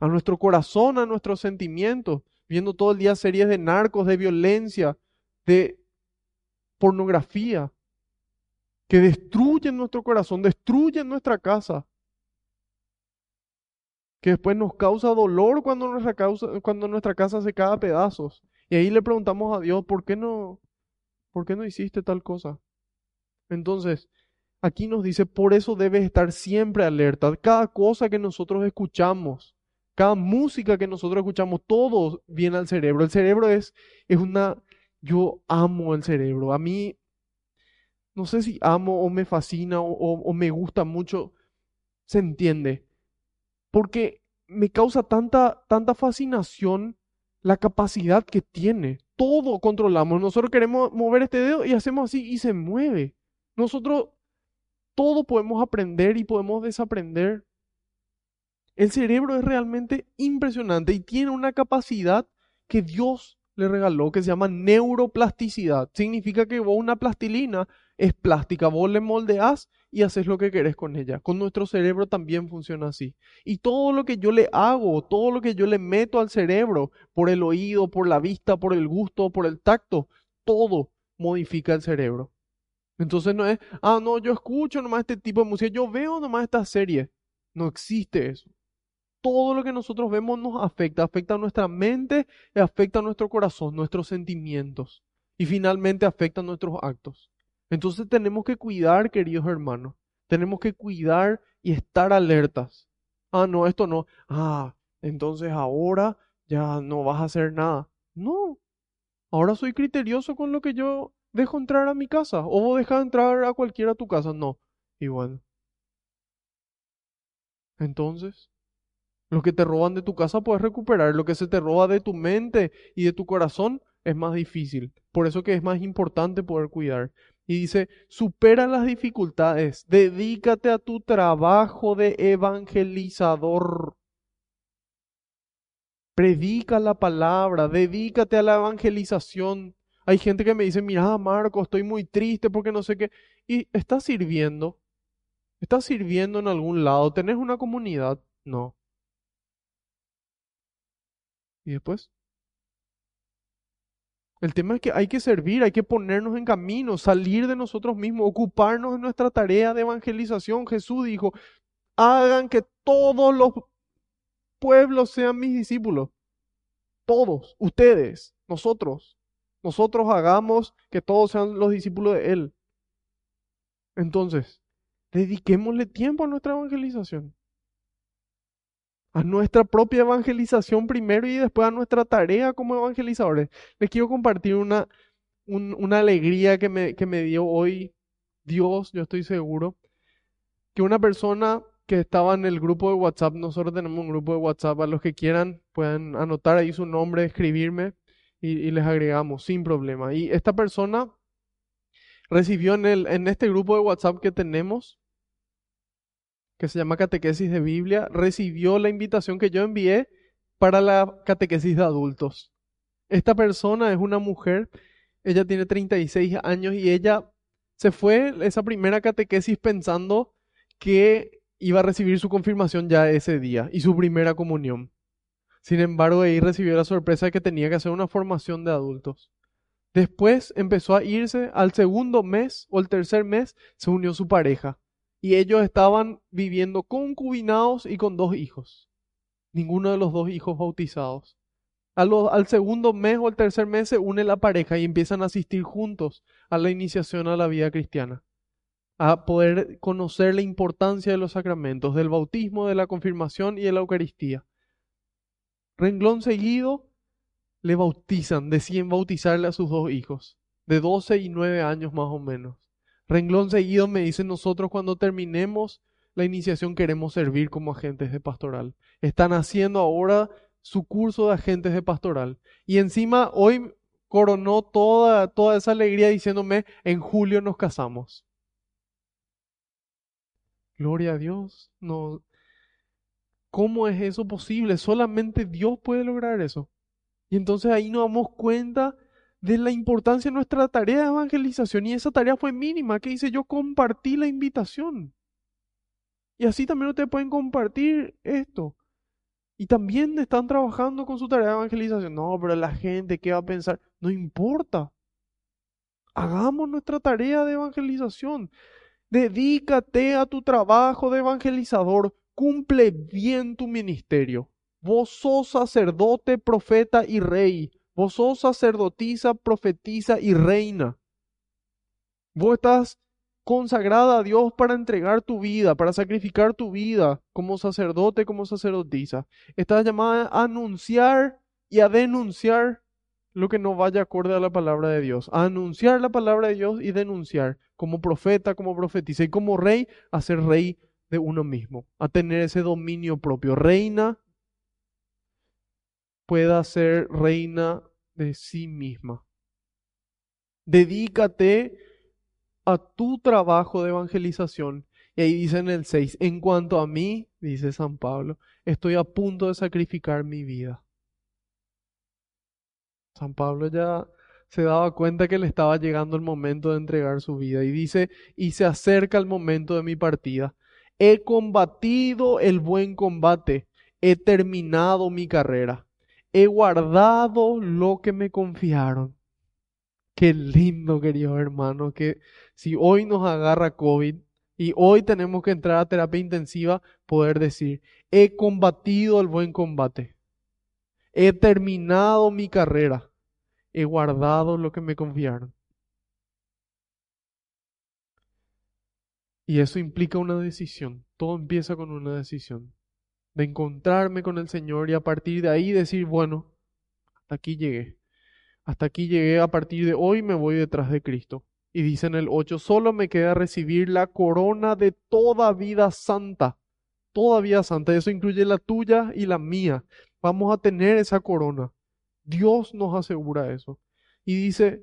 Speaker 1: A nuestro corazón, a nuestros sentimientos, viendo todo el día series de narcos, de violencia, de pornografía, que destruyen nuestro corazón, destruyen nuestra casa, que después nos causa dolor cuando nuestra, cuando nuestra casa se cae a pedazos. Y ahí le preguntamos a Dios, ¿por qué no, ¿por qué no hiciste tal cosa? Entonces, aquí nos dice, por eso debes estar siempre alerta. Cada cosa que nosotros escuchamos, cada música que nosotros escuchamos, todo viene al cerebro. El cerebro es, es una, yo amo el cerebro. A mí, no sé si amo o me fascina o, o me gusta mucho, se entiende. Porque me causa tanta, tanta fascinación la capacidad que tiene todo controlamos. Nosotros queremos mover este dedo y hacemos así y se mueve. Nosotros todo podemos aprender y podemos desaprender. El cerebro es realmente impresionante y tiene una capacidad que Dios le regaló que se llama neuroplasticidad. Significa que vos una plastilina es plástica, vos le moldeás y haces lo que querés con ella. Con nuestro cerebro también funciona así. Y todo lo que yo le hago, todo lo que yo le meto al cerebro, por el oído, por la vista, por el gusto, por el tacto, todo modifica el cerebro. Entonces no es, ah, no, yo escucho nomás este tipo de música, yo veo nomás esta serie. No existe eso todo lo que nosotros vemos nos afecta, afecta a nuestra mente, afecta a nuestro corazón, nuestros sentimientos y finalmente afecta a nuestros actos. Entonces tenemos que cuidar, queridos hermanos, tenemos que cuidar y estar alertas. Ah, no, esto no. Ah, entonces ahora ya no vas a hacer nada. No, ahora soy criterioso con lo que yo dejo entrar a mi casa o vos dejas entrar a cualquiera a tu casa. No, y bueno. Entonces, lo que te roban de tu casa puedes recuperar. Lo que se te roba de tu mente y de tu corazón es más difícil. Por eso que es más importante poder cuidar. Y dice, supera las dificultades, dedícate a tu trabajo de evangelizador. Predica la palabra, dedícate a la evangelización. Hay gente que me dice, mira, Marco, estoy muy triste porque no sé qué. Y estás sirviendo. ¿Estás sirviendo en algún lado? ¿Tenés una comunidad? No. ¿Y después? El tema es que hay que servir, hay que ponernos en camino, salir de nosotros mismos, ocuparnos de nuestra tarea de evangelización. Jesús dijo, hagan que todos los pueblos sean mis discípulos. Todos, ustedes, nosotros. Nosotros hagamos que todos sean los discípulos de Él. Entonces, dediquémosle tiempo a nuestra evangelización a nuestra propia evangelización primero y después a nuestra tarea como evangelizadores. Les quiero compartir una, una alegría que me, que me dio hoy Dios, yo estoy seguro, que una persona que estaba en el grupo de WhatsApp, nosotros tenemos un grupo de WhatsApp, a los que quieran pueden anotar ahí su nombre, escribirme y, y les agregamos sin problema. Y esta persona recibió en, el, en este grupo de WhatsApp que tenemos, que se llama Catequesis de Biblia, recibió la invitación que yo envié para la catequesis de adultos. Esta persona es una mujer, ella tiene 36 años y ella se fue esa primera catequesis pensando que iba a recibir su confirmación ya ese día y su primera comunión. Sin embargo, ahí recibió la sorpresa de que tenía que hacer una formación de adultos. Después empezó a irse, al segundo mes o el tercer mes se unió su pareja y ellos estaban viviendo concubinados y con dos hijos. ninguno de los dos hijos bautizados. al segundo mes o al tercer mes se une la pareja y empiezan a asistir juntos a la iniciación a la vida cristiana, a poder conocer la importancia de los sacramentos, del bautismo, de la confirmación y de la Eucaristía. Renglón seguido, le bautizan, deciden bautizarle a sus dos hijos, de 12 y 9 años más o menos. Renglón seguido me dicen nosotros cuando terminemos la iniciación queremos servir como agentes de pastoral. Están haciendo ahora su curso de agentes de pastoral. Y encima hoy coronó toda, toda esa alegría diciéndome, en julio nos casamos. Gloria a Dios. No. ¿Cómo es eso posible? Solamente Dios puede lograr eso. Y entonces ahí nos damos cuenta de la importancia de nuestra tarea de evangelización. Y esa tarea fue mínima. ¿Qué dice? Yo compartí la invitación. Y así también ustedes pueden compartir esto. Y también están trabajando con su tarea de evangelización. No, pero la gente, ¿qué va a pensar? No importa. Hagamos nuestra tarea de evangelización. Dedícate a tu trabajo de evangelizador. Cumple bien tu ministerio. Vos sos sacerdote, profeta y rey. Vos sos sacerdotisa, profetiza y reina. Vos estás consagrada a Dios para entregar tu vida, para sacrificar tu vida como sacerdote, como sacerdotisa. Estás llamada a anunciar y a denunciar lo que no vaya acorde a la palabra de Dios. A anunciar la palabra de Dios y denunciar como profeta, como profetisa y como rey, a ser rey de uno mismo, a tener ese dominio propio. Reina pueda ser reina de sí misma. Dedícate a tu trabajo de evangelización. Y ahí dice en el 6, en cuanto a mí, dice San Pablo, estoy a punto de sacrificar mi vida. San Pablo ya se daba cuenta que le estaba llegando el momento de entregar su vida y dice, y se acerca el momento de mi partida. He combatido el buen combate, he terminado mi carrera, he guardado lo que me confiaron. Qué lindo, queridos hermanos, que si hoy nos agarra COVID y hoy tenemos que entrar a terapia intensiva, poder decir, he combatido el buen combate, he terminado mi carrera, he guardado lo que me confiaron. Y eso implica una decisión, todo empieza con una decisión, de encontrarme con el Señor y a partir de ahí decir, bueno, hasta aquí llegué. Hasta aquí llegué, a partir de hoy me voy detrás de Cristo. Y dice en el 8, solo me queda recibir la corona de toda vida santa. Toda vida santa, eso incluye la tuya y la mía. Vamos a tener esa corona. Dios nos asegura eso. Y dice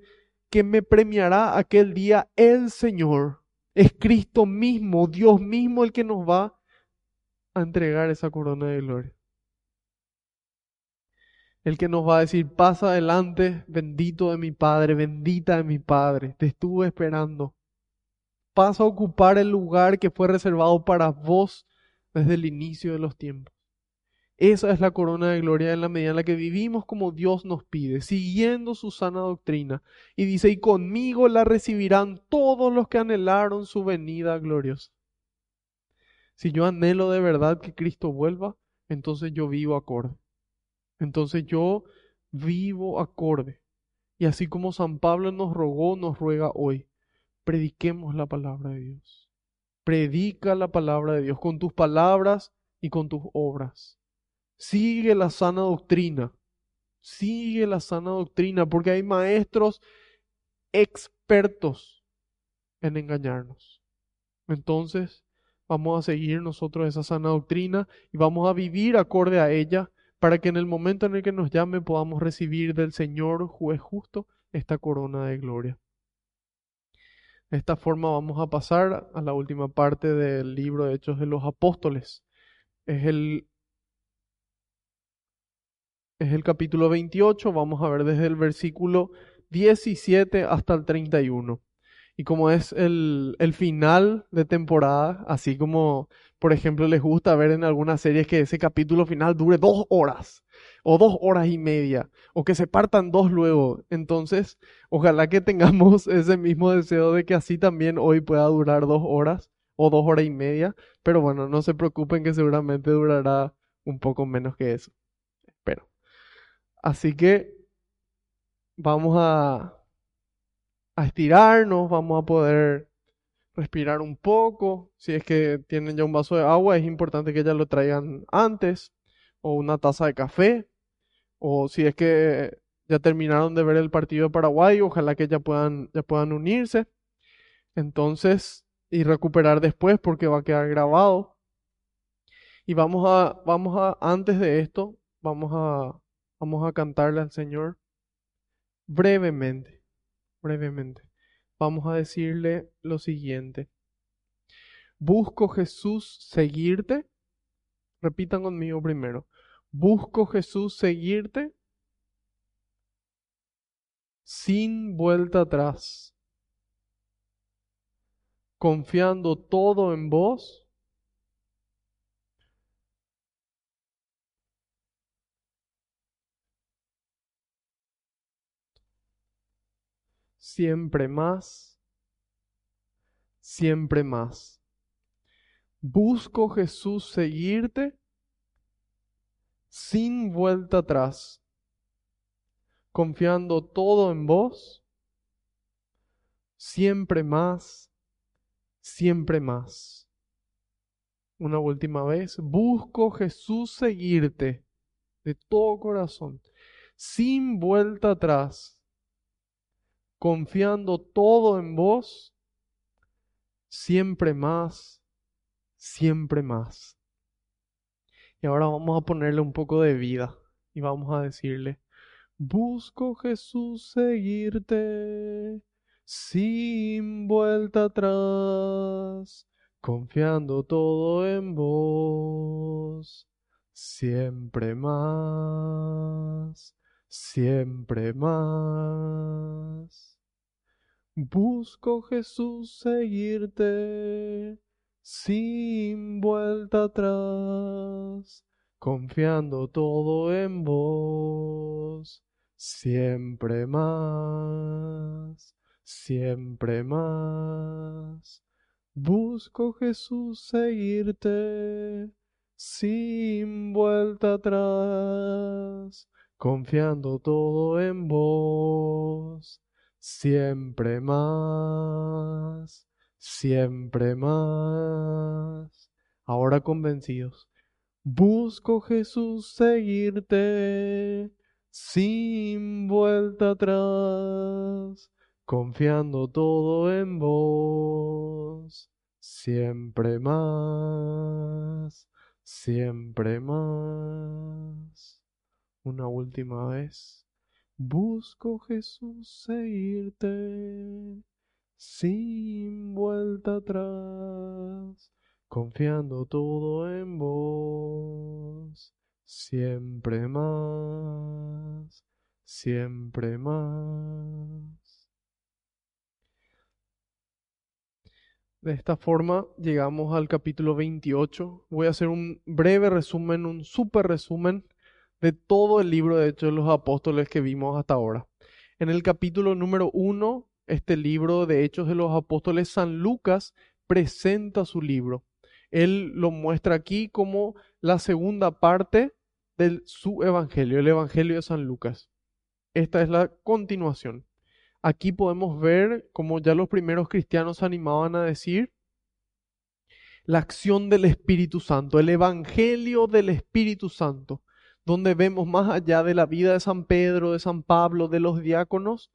Speaker 1: que me premiará aquel día el Señor. Es Cristo mismo, Dios mismo el que nos va a entregar esa corona de gloria el que nos va a decir, pasa adelante, bendito de mi Padre, bendita de mi Padre, te estuve esperando. Pasa a ocupar el lugar que fue reservado para vos desde el inicio de los tiempos. Esa es la corona de gloria en la medida en la que vivimos como Dios nos pide, siguiendo su sana doctrina. Y dice, y conmigo la recibirán todos los que anhelaron su venida gloriosa. Si yo anhelo de verdad que Cristo vuelva, entonces yo vivo acorde. Entonces yo vivo acorde. Y así como San Pablo nos rogó, nos ruega hoy, prediquemos la palabra de Dios. Predica la palabra de Dios con tus palabras y con tus obras. Sigue la sana doctrina. Sigue la sana doctrina porque hay maestros expertos en engañarnos. Entonces, vamos a seguir nosotros esa sana doctrina y vamos a vivir acorde a ella para que en el momento en el que nos llame podamos recibir del Señor juez justo esta corona de gloria. De esta forma vamos a pasar a la última parte del libro de Hechos de los Apóstoles. Es el, es el capítulo 28, vamos a ver desde el versículo 17 hasta el 31. Y como es el, el final de temporada, así como por ejemplo, les gusta ver en algunas series que ese capítulo final dure dos horas o dos horas y media o que se partan dos luego. Entonces, ojalá que tengamos ese mismo deseo de que así también hoy pueda durar dos horas o dos horas y media. Pero bueno, no se preocupen que seguramente durará un poco menos que eso. Espero. Así que vamos a, a estirarnos, vamos a poder respirar un poco. Si es que tienen ya un vaso de agua, es importante que ya lo traigan antes, o una taza de café, o si es que ya terminaron de ver el partido de Paraguay, ojalá que ya puedan, ya puedan unirse. Entonces, y recuperar después porque va a quedar grabado. Y vamos a, vamos a, antes de esto, vamos a, vamos a cantarle al Señor brevemente, brevemente. Vamos a decirle lo siguiente. Busco Jesús seguirte. Repitan conmigo primero. Busco Jesús seguirte sin vuelta atrás, confiando todo en vos, siempre más, siempre más. Busco Jesús seguirte sin vuelta atrás confiando todo en vos, siempre más, siempre más. Una última vez, busco Jesús seguirte de todo corazón, sin vuelta atrás, confiando todo en vos, siempre más, siempre más. Y ahora vamos a ponerle un poco de vida y vamos a decirle, Busco Jesús seguirte sin vuelta atrás, confiando todo en vos, siempre más, siempre más. Busco Jesús seguirte sin vuelta atrás, confiando todo en vos Siempre más, siempre más. Busco Jesús seguirte sin vuelta atrás, confiando todo en vos. Siempre más, siempre más. Ahora convencidos. Busco Jesús seguirte sin vuelta atrás, confiando todo en vos, siempre más, siempre más. Una última vez, busco Jesús seguirte, sin vuelta atrás, confiando todo en vos siempre más, siempre más. De esta forma llegamos al capítulo 28. Voy a hacer un breve resumen, un super resumen de todo el libro de Hechos de los Apóstoles que vimos hasta ahora. En el capítulo número 1, este libro de Hechos de los Apóstoles, San Lucas presenta su libro. Él lo muestra aquí como la segunda parte su evangelio, el evangelio de San Lucas. Esta es la continuación. Aquí podemos ver, como ya los primeros cristianos animaban a decir, la acción del Espíritu Santo, el evangelio del Espíritu Santo, donde vemos más allá de la vida de San Pedro, de San Pablo, de los diáconos,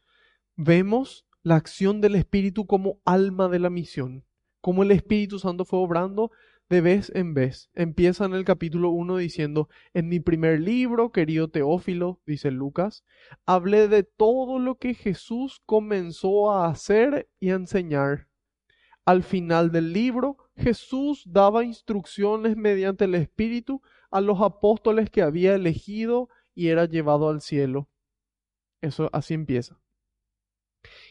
Speaker 1: vemos la acción del Espíritu como alma de la misión, como el Espíritu Santo fue obrando de vez en vez. Empieza en el capítulo 1 diciendo, en mi primer libro, querido Teófilo, dice Lucas, hablé de todo lo que Jesús comenzó a hacer y a enseñar. Al final del libro, Jesús daba instrucciones mediante el Espíritu a los apóstoles que había elegido y era llevado al cielo. Eso así empieza.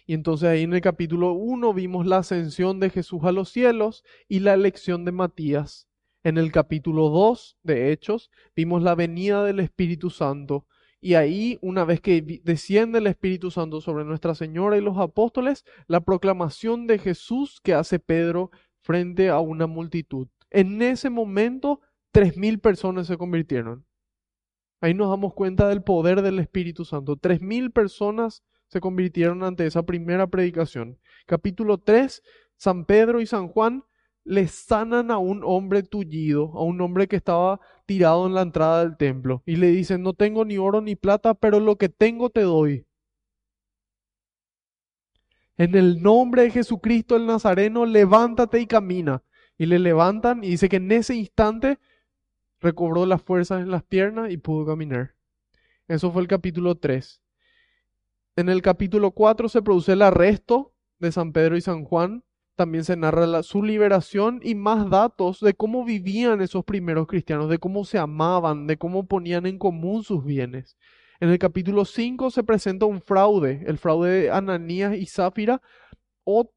Speaker 1: Y entonces ahí en el capítulo 1 vimos la ascensión de Jesús a los cielos y la elección de Matías. En el capítulo 2 de Hechos vimos la venida del Espíritu Santo. Y ahí, una vez que desciende el Espíritu Santo sobre Nuestra Señora y los apóstoles, la proclamación de Jesús que hace Pedro frente a una multitud. En ese momento tres mil personas se convirtieron. Ahí nos damos cuenta del poder del Espíritu Santo. Tres mil personas se convirtieron ante esa primera predicación. Capítulo 3, San Pedro y San Juan le sanan a un hombre tullido, a un hombre que estaba tirado en la entrada del templo, y le dicen, no tengo ni oro ni plata, pero lo que tengo te doy. En el nombre de Jesucristo el Nazareno, levántate y camina. Y le levantan y dice que en ese instante recobró las fuerzas en las piernas y pudo caminar. Eso fue el capítulo 3. En el capítulo 4 se produce el arresto de San Pedro y San Juan. También se narra su liberación y más datos de cómo vivían esos primeros cristianos, de cómo se amaban, de cómo ponían en común sus bienes. En el capítulo 5 se presenta un fraude, el fraude de Ananías y Zafira,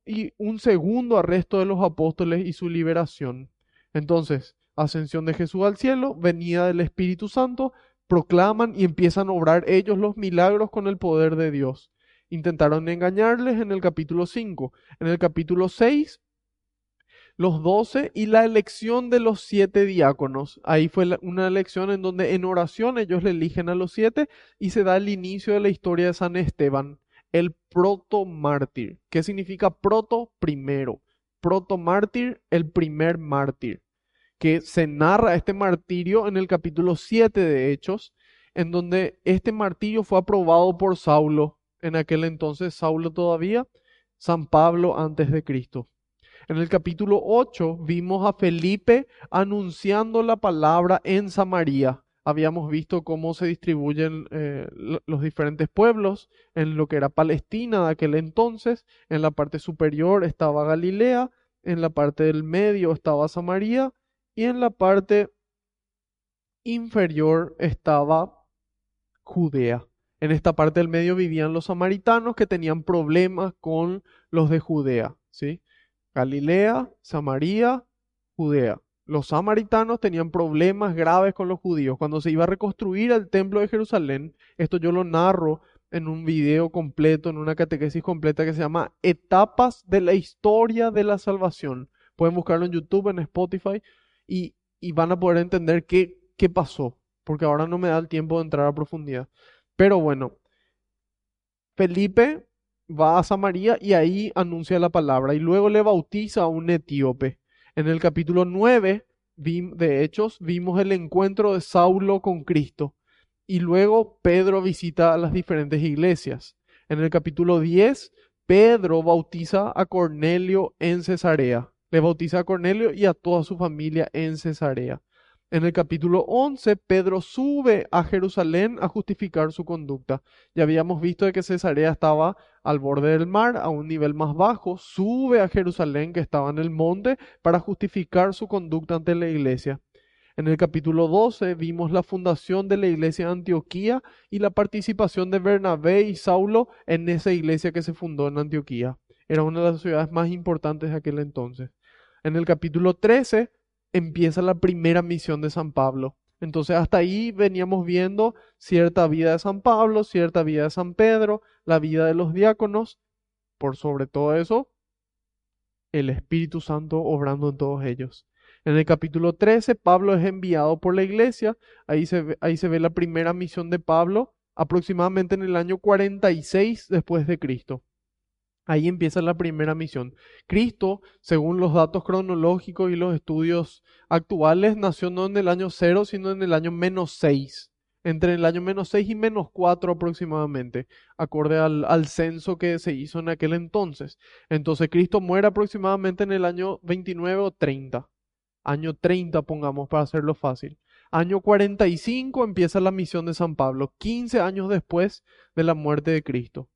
Speaker 1: y un segundo arresto de los apóstoles y su liberación. Entonces, ascensión de Jesús al cielo, venida del Espíritu Santo, proclaman y empiezan a obrar ellos los milagros con el poder de Dios. Intentaron engañarles en el capítulo 5. En el capítulo 6 los doce y la elección de los siete diáconos. Ahí fue una elección en donde en oración ellos le eligen a los siete y se da el inicio de la historia de San Esteban, el proto mártir. ¿Qué significa proto? Primero. Proto mártir, el primer mártir. Que se narra este martirio en el capítulo 7 de Hechos, en donde este martirio fue aprobado por Saulo, en aquel entonces Saulo todavía, San Pablo antes de Cristo. En el capítulo 8 vimos a Felipe anunciando la palabra en Samaria. Habíamos visto cómo se distribuyen eh, los diferentes pueblos en lo que era Palestina de aquel entonces. En la parte superior estaba Galilea, en la parte del medio estaba Samaria y en la parte inferior estaba Judea. En esta parte del medio vivían los samaritanos que tenían problemas con los de Judea, ¿sí? Galilea, Samaria, Judea. Los samaritanos tenían problemas graves con los judíos. Cuando se iba a reconstruir el templo de Jerusalén, esto yo lo narro en un video completo, en una catequesis completa que se llama Etapas de la historia de la salvación. Pueden buscarlo en YouTube, en Spotify, y, van a poder entender qué, qué pasó, porque ahora no me da el tiempo de entrar a profundidad. Pero bueno, Felipe va a Samaria y ahí anuncia la palabra y luego le bautiza a un etíope. En el capítulo 9 de Hechos vimos el encuentro de Saulo con Cristo y luego Pedro visita a las diferentes iglesias. En el capítulo 10 Pedro bautiza a Cornelio en Cesarea. Le bautiza a Cornelio y a toda su familia en Cesarea. En el capítulo 11, Pedro sube a Jerusalén a justificar su conducta. Ya habíamos visto de que Cesarea estaba al borde del mar, a un nivel más bajo, sube a Jerusalén, que estaba en el monte, para justificar su conducta ante la iglesia. En el capítulo 12 vimos la fundación de la iglesia de Antioquía y la participación de Bernabé y Saulo en esa iglesia que se fundó en Antioquía. Era una de las ciudades más importantes de aquel entonces. En el capítulo 13 empieza la primera misión de San Pablo. Entonces hasta ahí veníamos viendo cierta vida de San Pablo, cierta vida de San Pedro, la vida de los diáconos, por sobre todo eso, el Espíritu Santo obrando en todos ellos. En el capítulo 13, Pablo es enviado por la iglesia, ahí se ve, ahí se ve la primera misión de Pablo, aproximadamente en el año 46 después de Cristo. Ahí empieza la primera misión. Cristo, según los datos cronológicos y los estudios actuales, nació no en el año 0, sino en el año menos 6. Entre el año menos 6 y menos 4 aproximadamente, acorde al, al, censo que se hizo en aquel entonces. Entonces Cristo muere aproximadamente en el año 29 o 30. Año 30, pongamos, para hacerlo fácil. Año 45 empieza la misión de San Pablo, 15 años después de la muerte de Cristo.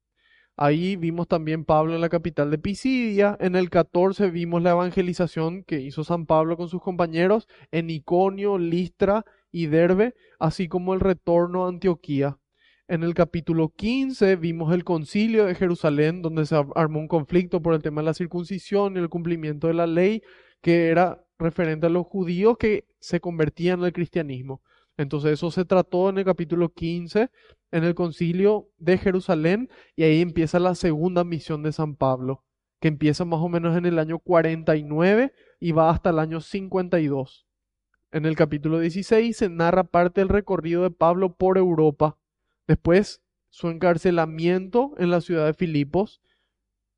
Speaker 1: Ahí vimos también Pablo en la capital de Pisidia. En el 14 vimos la evangelización que hizo San Pablo con sus compañeros en Iconio, Listra y Derbe, así como el retorno a Antioquía. En el capítulo 15 vimos el concilio de Jerusalén, donde se armó un conflicto por el tema de la circuncisión y el cumplimiento de la ley, que era referente a los judíos que se convertían al cristianismo. Entonces eso se trató en el capítulo 15, en el concilio de Jerusalén, y ahí empieza la segunda misión de San Pablo, que empieza más o menos en el año 49 y va hasta el año 52. En el capítulo 16 se narra parte del recorrido de Pablo por Europa. Después, su encarcelamiento en la ciudad de Filipos.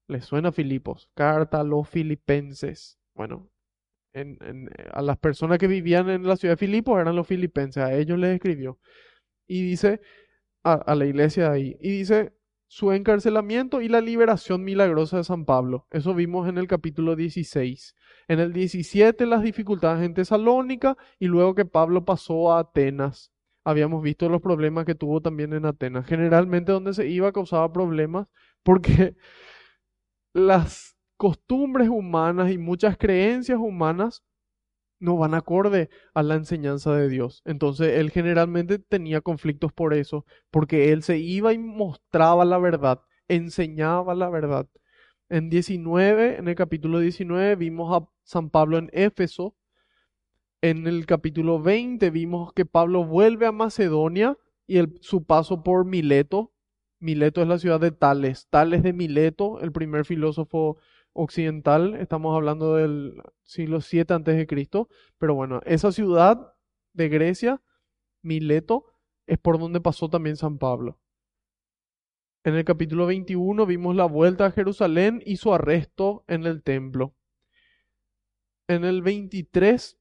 Speaker 1: ¿Les suena Filipos? Carta a los filipenses. Bueno, a las personas que vivían en la ciudad de Filipos eran los filipenses. A ellos les escribió. Y dice, a, a la iglesia de ahí. Y dice, su encarcelamiento y la liberación milagrosa de San Pablo. Eso vimos en el capítulo 16. En el 17 las dificultades en Tesalónica y luego que Pablo pasó a Atenas. Habíamos visto los problemas que tuvo también en Atenas. Generalmente donde se iba causaba problemas porque las costumbres humanas y muchas creencias humanas no van acorde a la enseñanza de Dios. Entonces él generalmente tenía conflictos por eso, porque él se iba y mostraba la verdad, enseñaba la verdad. En 19, en el capítulo 19 vimos a San Pablo en Éfeso. En el capítulo 20 vimos que Pablo vuelve a Macedonia y su paso por Mileto. Mileto es la ciudad de Tales. Tales de Mileto, el primer filósofo occidental, estamos hablando del siglo 7 antes de Cristo, pero bueno, esa ciudad de Grecia, Mileto, es por donde pasó también San Pablo. En el capítulo 21 vimos la vuelta a Jerusalén y su arresto en el templo. En el 23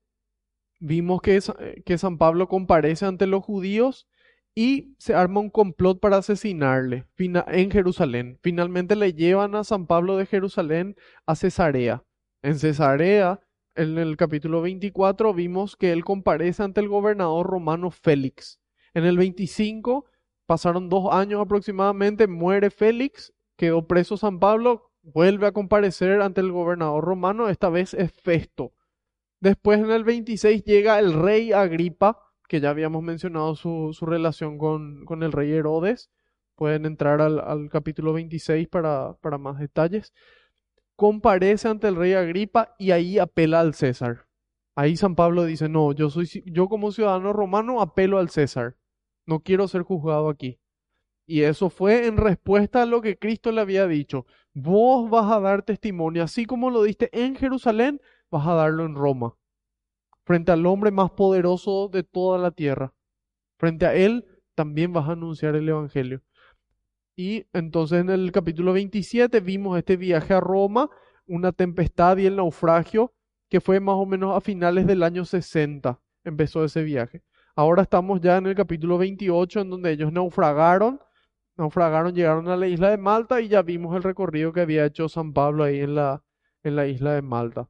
Speaker 1: vimos que, que San Pablo comparece ante los judíos y se arma un complot para asesinarle en Jerusalén. Finalmente le llevan a San Pablo de Jerusalén a Cesarea. En Cesarea, en el capítulo 24, vimos que él comparece ante el gobernador romano Félix. En el 25, pasaron dos años aproximadamente, muere Félix, quedó preso San Pablo, vuelve a comparecer ante el gobernador romano, esta vez es Festo. Después en el 26 llega el rey Agripa, que ya habíamos mencionado su, relación con, el rey Herodes. Pueden entrar al, capítulo 26 para, para más detalles. Comparece ante el rey Agripa y ahí apela al César. Ahí San Pablo dice, no, yo, soy, yo como ciudadano romano apelo al César. No quiero ser juzgado aquí. Y eso fue en respuesta a lo que Cristo le había dicho. Vos vas a dar testimonio, así como lo diste en Jerusalén, vas a darlo en Roma frente al hombre más poderoso de toda la tierra. Frente a él también vas a anunciar el Evangelio. Y entonces en el capítulo 27 vimos este viaje a Roma, una tempestad y el naufragio, que fue más o menos a finales del año 60, empezó ese viaje. Ahora estamos ya en el capítulo 28, en donde ellos naufragaron, naufragaron, llegaron a la isla de Malta y ya vimos el recorrido que había hecho San Pablo ahí en la, en la isla de Malta.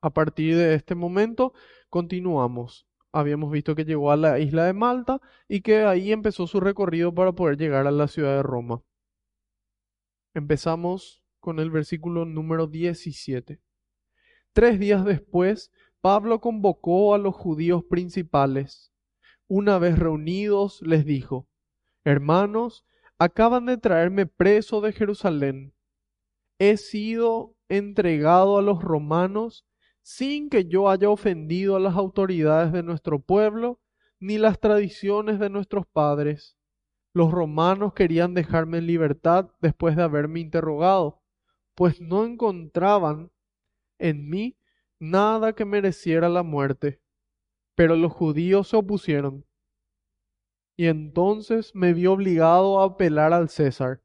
Speaker 1: A partir de este momento continuamos. Habíamos visto que llegó a la isla de Malta y que ahí empezó su recorrido para poder llegar a la ciudad de Roma. Empezamos con el versículo número 17. Tres días después, Pablo convocó a los judíos principales. Una vez reunidos, les dijo, Hermanos, acaban de traerme preso de Jerusalén. He sido entregado a los romanos sin que yo haya ofendido a las autoridades de nuestro pueblo ni las tradiciones de nuestros padres. Los romanos querían dejarme en libertad después de haberme interrogado, pues no encontraban en mí nada que mereciera la muerte. Pero los judíos se opusieron. Y entonces me vi obligado a apelar al César,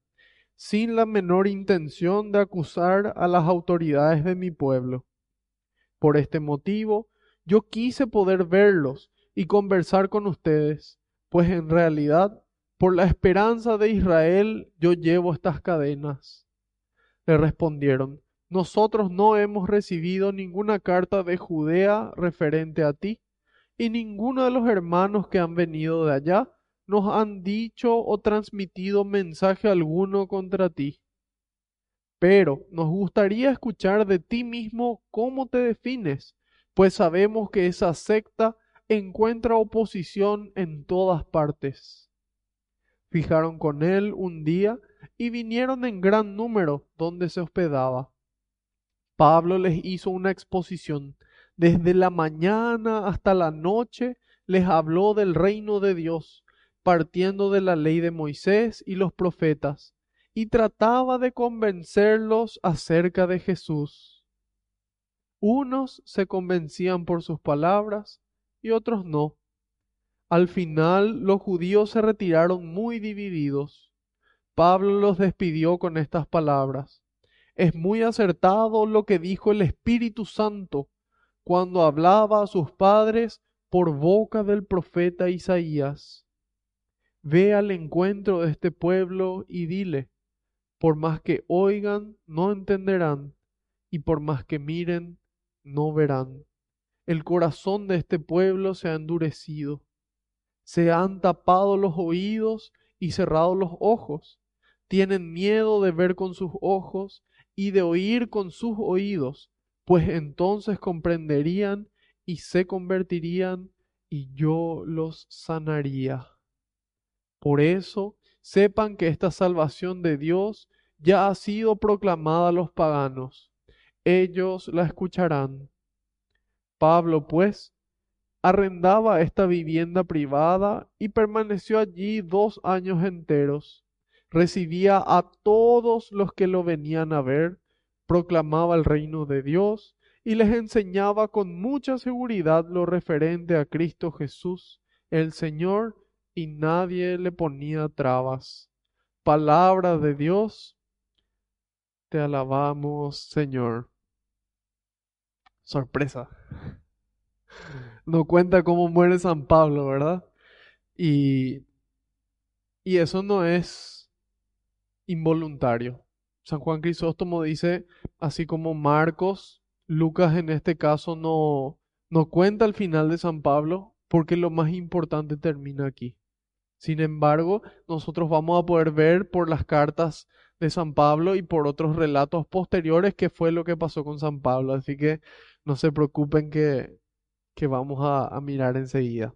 Speaker 1: sin la menor intención de acusar a las autoridades de mi pueblo. Por este motivo, yo quise poder verlos y conversar con ustedes, pues en realidad, por la esperanza de Israel, yo llevo estas cadenas. Le respondieron, nosotros no hemos recibido ninguna carta de Judea referente a ti, y ninguno de los hermanos que han venido de allá nos han dicho o transmitido mensaje alguno contra ti. Pero nos gustaría escuchar de ti mismo cómo te defines, pues sabemos que esa secta encuentra oposición en todas partes. Fijaron con él un día y vinieron en gran número donde se hospedaba. Pablo les hizo una exposición. Desde la mañana hasta la noche les habló del reino de Dios, partiendo de la ley de Moisés y los profetas y trataba de convencerlos acerca de Jesús. Unos se convencían por sus palabras y otros no. Al final los judíos se retiraron muy divididos. Pablo los despidió con estas palabras. Es muy acertado lo que dijo el Espíritu Santo cuando hablaba a sus padres por boca del profeta Isaías. Ve al encuentro de este pueblo y dile, por más que oigan, no entenderán, y por más que miren, no verán. El corazón de este pueblo se ha endurecido, se han tapado los oídos y cerrado los ojos, tienen miedo de ver con sus ojos y de oír con sus oídos, pues entonces comprenderían y se convertirían y yo los sanaría. Por eso, sepan que esta salvación de Dios ya ha sido proclamada a los paganos. Ellos la escucharán. Pablo, pues, arrendaba esta vivienda privada y permaneció allí dos años enteros. Recibía a todos los que lo venían a ver, proclamaba el reino de Dios y les enseñaba con mucha seguridad lo referente a Cristo Jesús, el Señor, y nadie le ponía trabas. Palabra de Dios, te alabamos, Señor. Sorpresa. No cuenta cómo muere San Pablo, ¿verdad? Y, y eso no es involuntario. San Juan Crisóstomo dice, así como Marcos Lucas en este caso no, no cuenta el final de San Pablo porque lo más importante termina aquí. Sin embargo, nosotros vamos a poder ver por las cartas de San Pablo y por otros relatos posteriores qué fue lo que pasó con San Pablo. Así que no se preocupen que, que vamos a, mirar enseguida.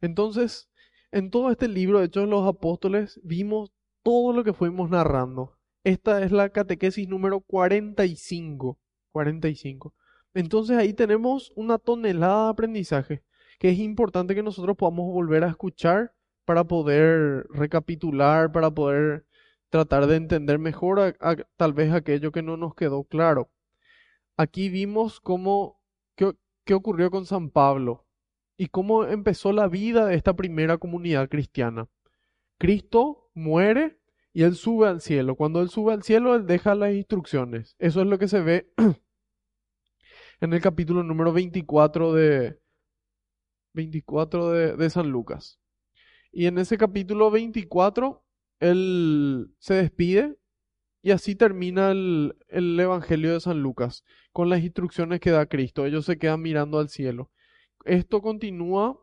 Speaker 1: Entonces, en todo este libro de Hechos los Apóstoles vimos todo lo que fuimos narrando. Esta es la catequesis número 45 45. Entonces ahí tenemos una tonelada de aprendizaje que es importante que nosotros podamos volver a escuchar para poder recapitular, para poder tratar de entender mejor tal vez aquello que no nos quedó claro. Aquí vimos cómo qué, qué ocurrió con San Pablo y cómo empezó la vida de esta primera comunidad cristiana. Cristo muere y él sube al cielo. Cuando él sube al cielo, él deja las instrucciones. Eso es lo que se ve en el capítulo número 24 de, 24 de, San Lucas. Y en ese capítulo 24, él se despide y así termina el, el, Evangelio de San Lucas, con las instrucciones que da Cristo. Ellos se quedan mirando al cielo. Esto continúa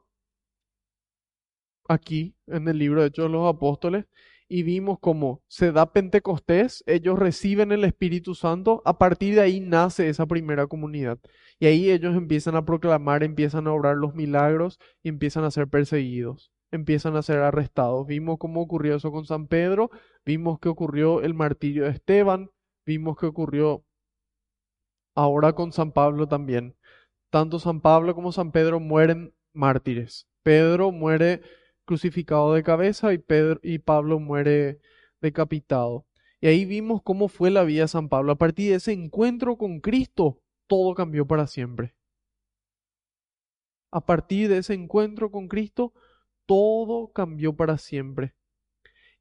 Speaker 1: aquí, en el libro de Hechos de los Apóstoles, y vimos cómo se da Pentecostés, ellos reciben el Espíritu Santo, a partir de ahí nace esa primera comunidad. Y ahí ellos empiezan a proclamar, empiezan a obrar los milagros y empiezan a ser perseguidos, empiezan a ser arrestados. Vimos cómo ocurrió eso con San Pedro, vimos que ocurrió el martirio de Esteban, vimos que ocurrió ahora con San Pablo también. Tanto San Pablo como San Pedro mueren mártires. Pedro muere crucificado de cabeza y, Pedro, y Pablo muere decapitado. Y ahí vimos cómo fue la vida de San Pablo. A partir de ese encuentro con Cristo, todo cambió para siempre. A partir de ese encuentro con Cristo, todo cambió para siempre.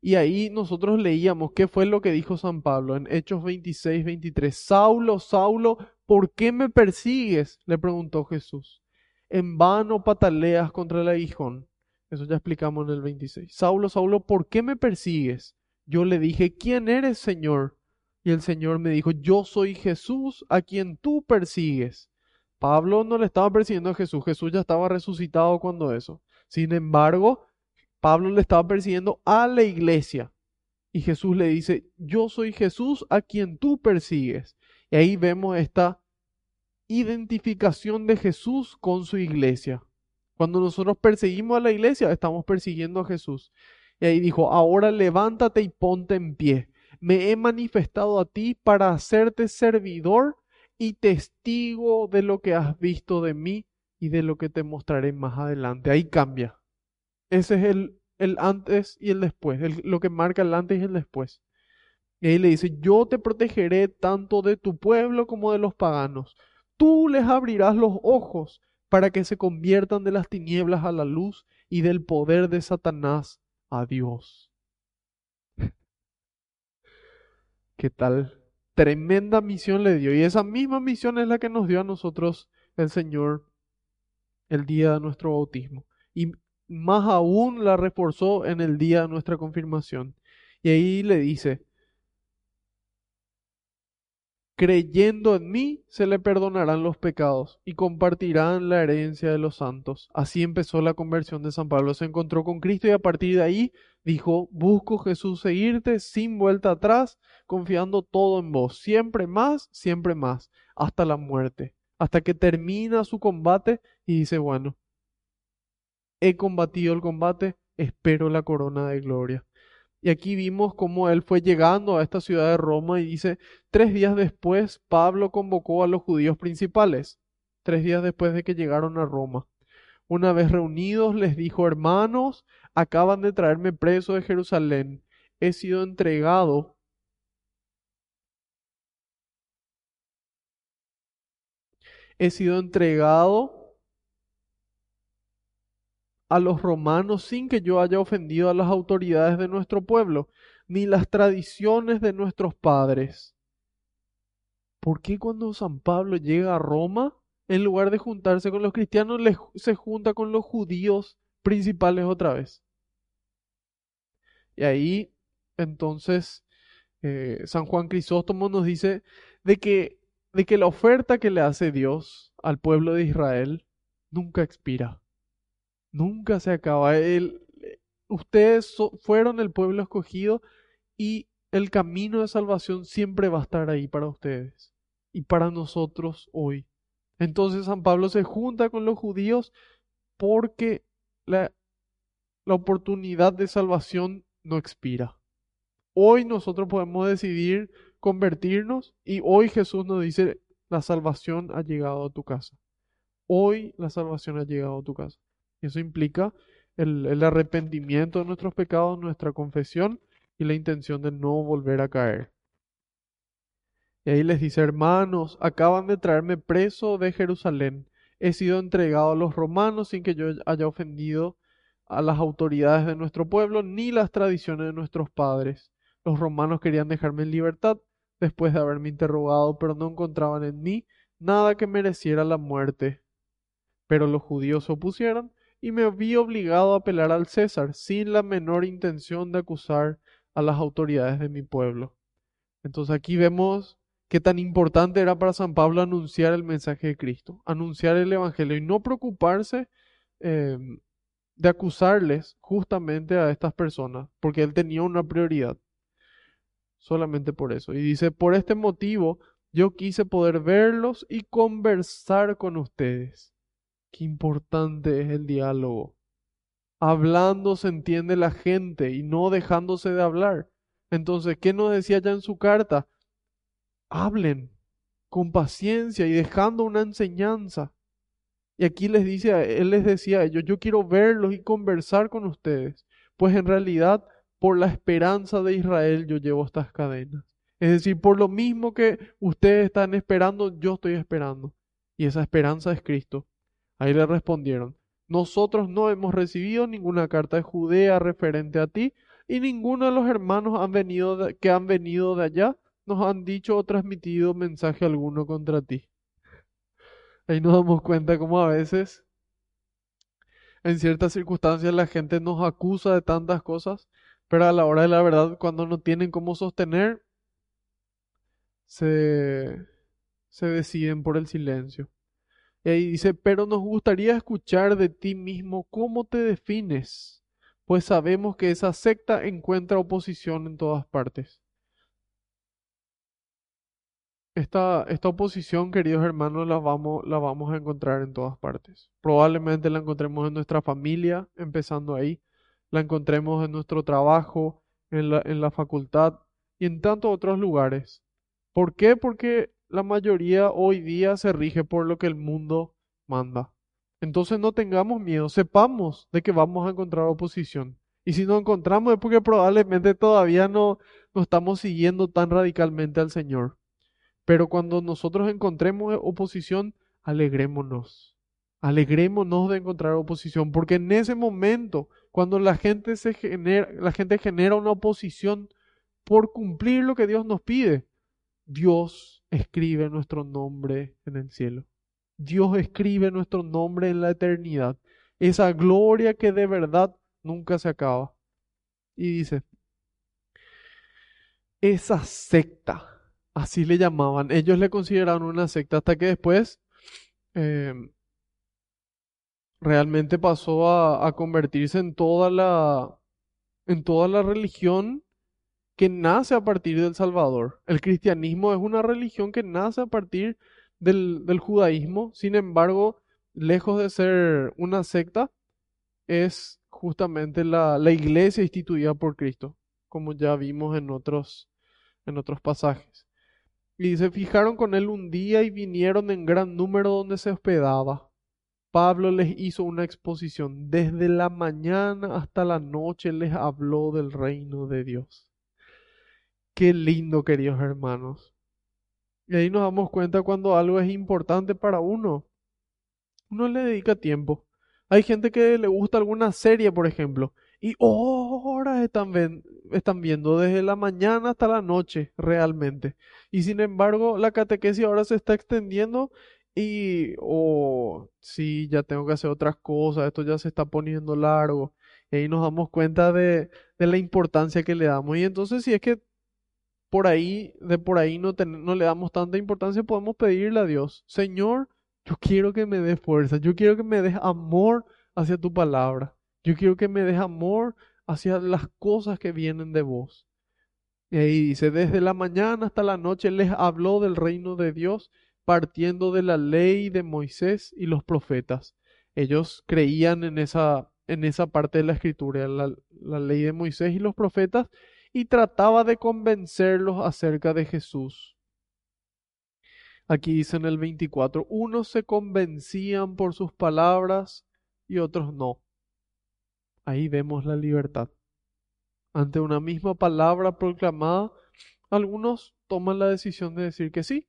Speaker 1: Y ahí nosotros leíamos qué fue lo que dijo San Pablo en Hechos 26, 23. Saulo, Saulo, ¿por qué me persigues? le preguntó Jesús. En vano pataleas contra el aguijón. Eso ya explicamos en el 26. Saulo, Saulo, ¿por qué me persigues? Yo le dije, ¿quién eres, Señor? Y el Señor me dijo, yo soy Jesús a quien tú persigues. Pablo no le estaba persiguiendo a Jesús, Jesús ya estaba resucitado cuando eso. Sin embargo, Pablo le estaba persiguiendo a la iglesia. Y Jesús le dice, yo soy Jesús a quien tú persigues. Y ahí vemos esta identificación de Jesús con su iglesia. Cuando nosotros perseguimos a la iglesia, estamos persiguiendo a Jesús. Y ahí dijo, ahora levántate y ponte en pie. Me he manifestado a ti para hacerte servidor y testigo de lo que has visto de mí y de lo que te mostraré más adelante. Ahí cambia. Ese es el, el antes y el después, lo que marca el antes y el después. Y ahí le dice, yo te protegeré tanto de tu pueblo como de los paganos. Tú les abrirás los ojos para que se conviertan de las tinieblas a la luz y del poder de Satanás a Dios. ¿Qué tal? Tremenda misión le dio. Y esa misma misión es la que nos dio a nosotros el Señor el día de nuestro bautismo. Y más aún la reforzó en el día de nuestra confirmación. Y ahí le dice, creyendo en mí, se le perdonarán los pecados y compartirán la herencia de los santos. Así empezó la conversión de San Pablo. Se encontró con Cristo y a partir de ahí dijo, busco Jesús seguirte sin vuelta atrás, confiando todo en vos, siempre más, siempre más, hasta la muerte, hasta que termina su combate y dice, bueno, he combatido el combate, espero la corona de gloria. Y aquí vimos cómo él fue llegando a esta ciudad de Roma y dice, tres días después Pablo convocó a los judíos principales, tres días después de que llegaron a Roma. Una vez reunidos les dijo, hermanos, acaban de traerme preso de Jerusalén, he sido entregado he sido entregado a los romanos sin que yo haya ofendido a las autoridades de nuestro pueblo, ni las tradiciones de nuestros padres. ¿Por qué cuando San Pablo llega a Roma, en lugar de juntarse con los cristianos, se junta con los judíos principales otra vez? Y ahí, entonces, eh, San Juan Crisóstomo nos dice de que, de que la oferta que le hace Dios al pueblo de Israel nunca expira. Nunca se acaba. El, ustedes fueron el pueblo escogido y el camino de salvación siempre va a estar ahí para ustedes y para nosotros hoy. Entonces San Pablo se junta con los judíos porque la, la oportunidad de salvación no expira. Hoy nosotros podemos decidir convertirnos y hoy Jesús nos dice, la salvación ha llegado a tu casa. Hoy la salvación ha llegado a tu casa. Eso implica el, arrepentimiento de nuestros pecados, nuestra confesión y la intención de no volver a caer. Y ahí les dice, hermanos, acaban de traerme preso de Jerusalén. He sido entregado a los romanos sin que yo haya ofendido a las autoridades de nuestro pueblo ni las tradiciones de nuestros padres. Los romanos querían dejarme en libertad después de haberme interrogado, pero no encontraban en mí nada que mereciera la muerte. Pero los judíos se opusieron y me vi obligado a apelar al César sin la menor intención de acusar a las autoridades de mi pueblo. Entonces aquí vemos qué tan importante era para San Pablo anunciar el mensaje de Cristo, anunciar el Evangelio y no preocuparse em, de acusarles justamente a estas personas, porque él tenía una prioridad. Solamente por eso. Y dice, por este motivo yo quise poder verlos y conversar con ustedes Qué importante es el diálogo. Hablando se entiende la gente y no dejándose de hablar. Entonces, ¿qué nos decía ya en su carta? Hablen con paciencia y dejando una enseñanza. Y aquí les dice, él les decía a ellos, yo quiero verlos y conversar con ustedes, pues en realidad por la esperanza de Israel yo llevo estas cadenas. Es decir, por lo mismo que ustedes están esperando, yo estoy esperando. Y esa esperanza es Cristo. Ahí le respondieron, nosotros no hemos recibido ninguna carta de Judea referente a ti, y ninguno de los hermanos venido que han venido de allá nos han dicho o transmitido mensaje alguno contra ti. Ahí nos damos cuenta cómo a veces, en ciertas circunstancias, la gente nos acusa de tantas cosas, pero a la hora de la verdad, cuando no tienen cómo sostener, se, se deciden por el silencio. Y dice, pero nos gustaría escuchar de ti mismo cómo te defines, pues sabemos que esa secta encuentra oposición en todas partes. Esta, esta oposición, queridos hermanos, la vamos, la vamos a encontrar en todas partes. Probablemente la encontremos en nuestra familia, empezando ahí, la encontremos en nuestro trabajo, en la, en la facultad y en tantos otros lugares. ¿Por qué? Porque la mayoría hoy día se rige por lo que el mundo manda. Entonces no tengamos miedo, sepamos de que vamos a encontrar oposición. Y si no encontramos es porque probablemente todavía no, no estamos siguiendo tan radicalmente al Señor. Pero cuando nosotros encontremos oposición, alegrémonos. Alegrémonos de encontrar oposición, porque en ese momento, cuando la gente genera una oposición por cumplir lo que Dios nos pide, Dios escribe nuestro nombre en el cielo. Dios escribe nuestro nombre en la eternidad. Esa gloria que de verdad nunca se acaba. Y dice, esa secta, así le llamaban, ellos le consideraban una secta hasta que después eh, realmente pasó a, a, convertirse en toda la, en toda la religión que nace a partir del Salvador. El cristianismo es una religión que nace a partir del, del judaísmo, sin embargo, lejos de ser una secta, es justamente la, la iglesia instituida por Cristo, como ya vimos en otros, en otros pasajes. Y se fijaron con él un día y vinieron en gran número donde se hospedaba. Pablo les hizo una exposición. Desde la mañana hasta la noche les habló del reino de Dios. Qué lindo, queridos hermanos. Y ahí nos damos cuenta cuando algo es importante para uno. Uno le dedica tiempo. Hay gente que le gusta alguna serie, por ejemplo, y horas están, están viendo desde la mañana hasta la noche, realmente. Y sin embargo, la catequesis ahora se está extendiendo y, oh, sí, ya tengo que hacer otras cosas, esto ya se está poniendo largo. Y ahí nos damos cuenta de, de la importancia que le damos. Y entonces, si es que por ahí, de por ahí no, no le damos tanta importancia, podemos pedirle a Dios, Señor, yo quiero que me des fuerza, yo quiero que me des amor hacia tu palabra, yo quiero que me des amor hacia las cosas que vienen de vos. Y ahí dice, desde la mañana hasta la noche les habló del reino de Dios, partiendo de la ley de Moisés y los profetas. Ellos creían en esa, en esa parte de la escritura, la, la ley de Moisés y los profetas, y trataba de convencerlos acerca de Jesús. Aquí dice en el 24, unos se convencían por sus palabras y otros no. Ahí vemos la libertad. Ante una misma palabra proclamada, algunos toman la decisión de decir que sí,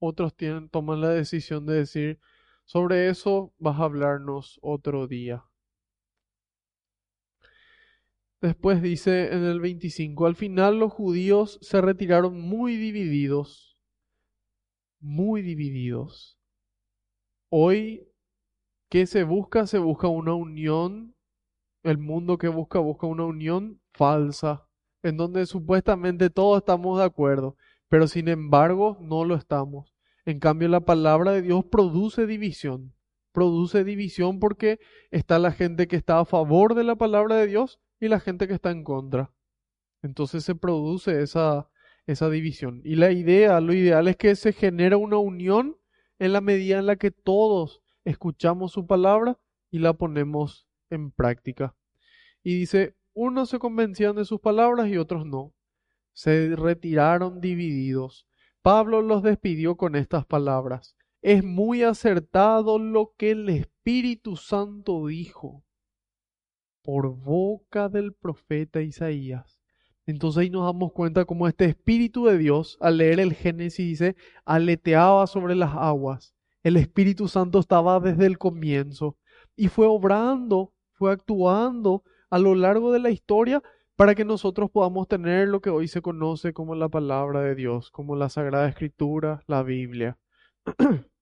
Speaker 1: otros tienen, toman la decisión de decir, sobre eso vas a hablarnos otro día. Después dice en el 25, al final los judíos se retiraron muy divididos, muy divididos. Hoy, ¿qué se busca? Se busca una unión, el mundo que busca busca una unión falsa, en donde supuestamente todos estamos de acuerdo, pero sin embargo no lo estamos. En cambio, la palabra de Dios produce división, produce división porque está la gente que está a favor de la palabra de Dios y la gente que está en contra. Entonces se produce esa, esa división. Y la idea, lo ideal es que se genere una unión en la medida en la que todos escuchamos su palabra y la ponemos en práctica. Y dice, unos se convencían de sus palabras y otros no. Se retiraron divididos. Pablo los despidió con estas palabras. Es muy acertado lo que el Espíritu Santo dijo por boca del profeta Isaías. Entonces ahí nos damos cuenta cómo este Espíritu de Dios, al leer el Génesis, dice, aleteaba sobre las aguas. El Espíritu Santo estaba desde el comienzo y fue obrando, fue actuando a lo largo de la historia para que nosotros podamos tener lo que hoy se conoce como la palabra de Dios, como la Sagrada Escritura, la Biblia.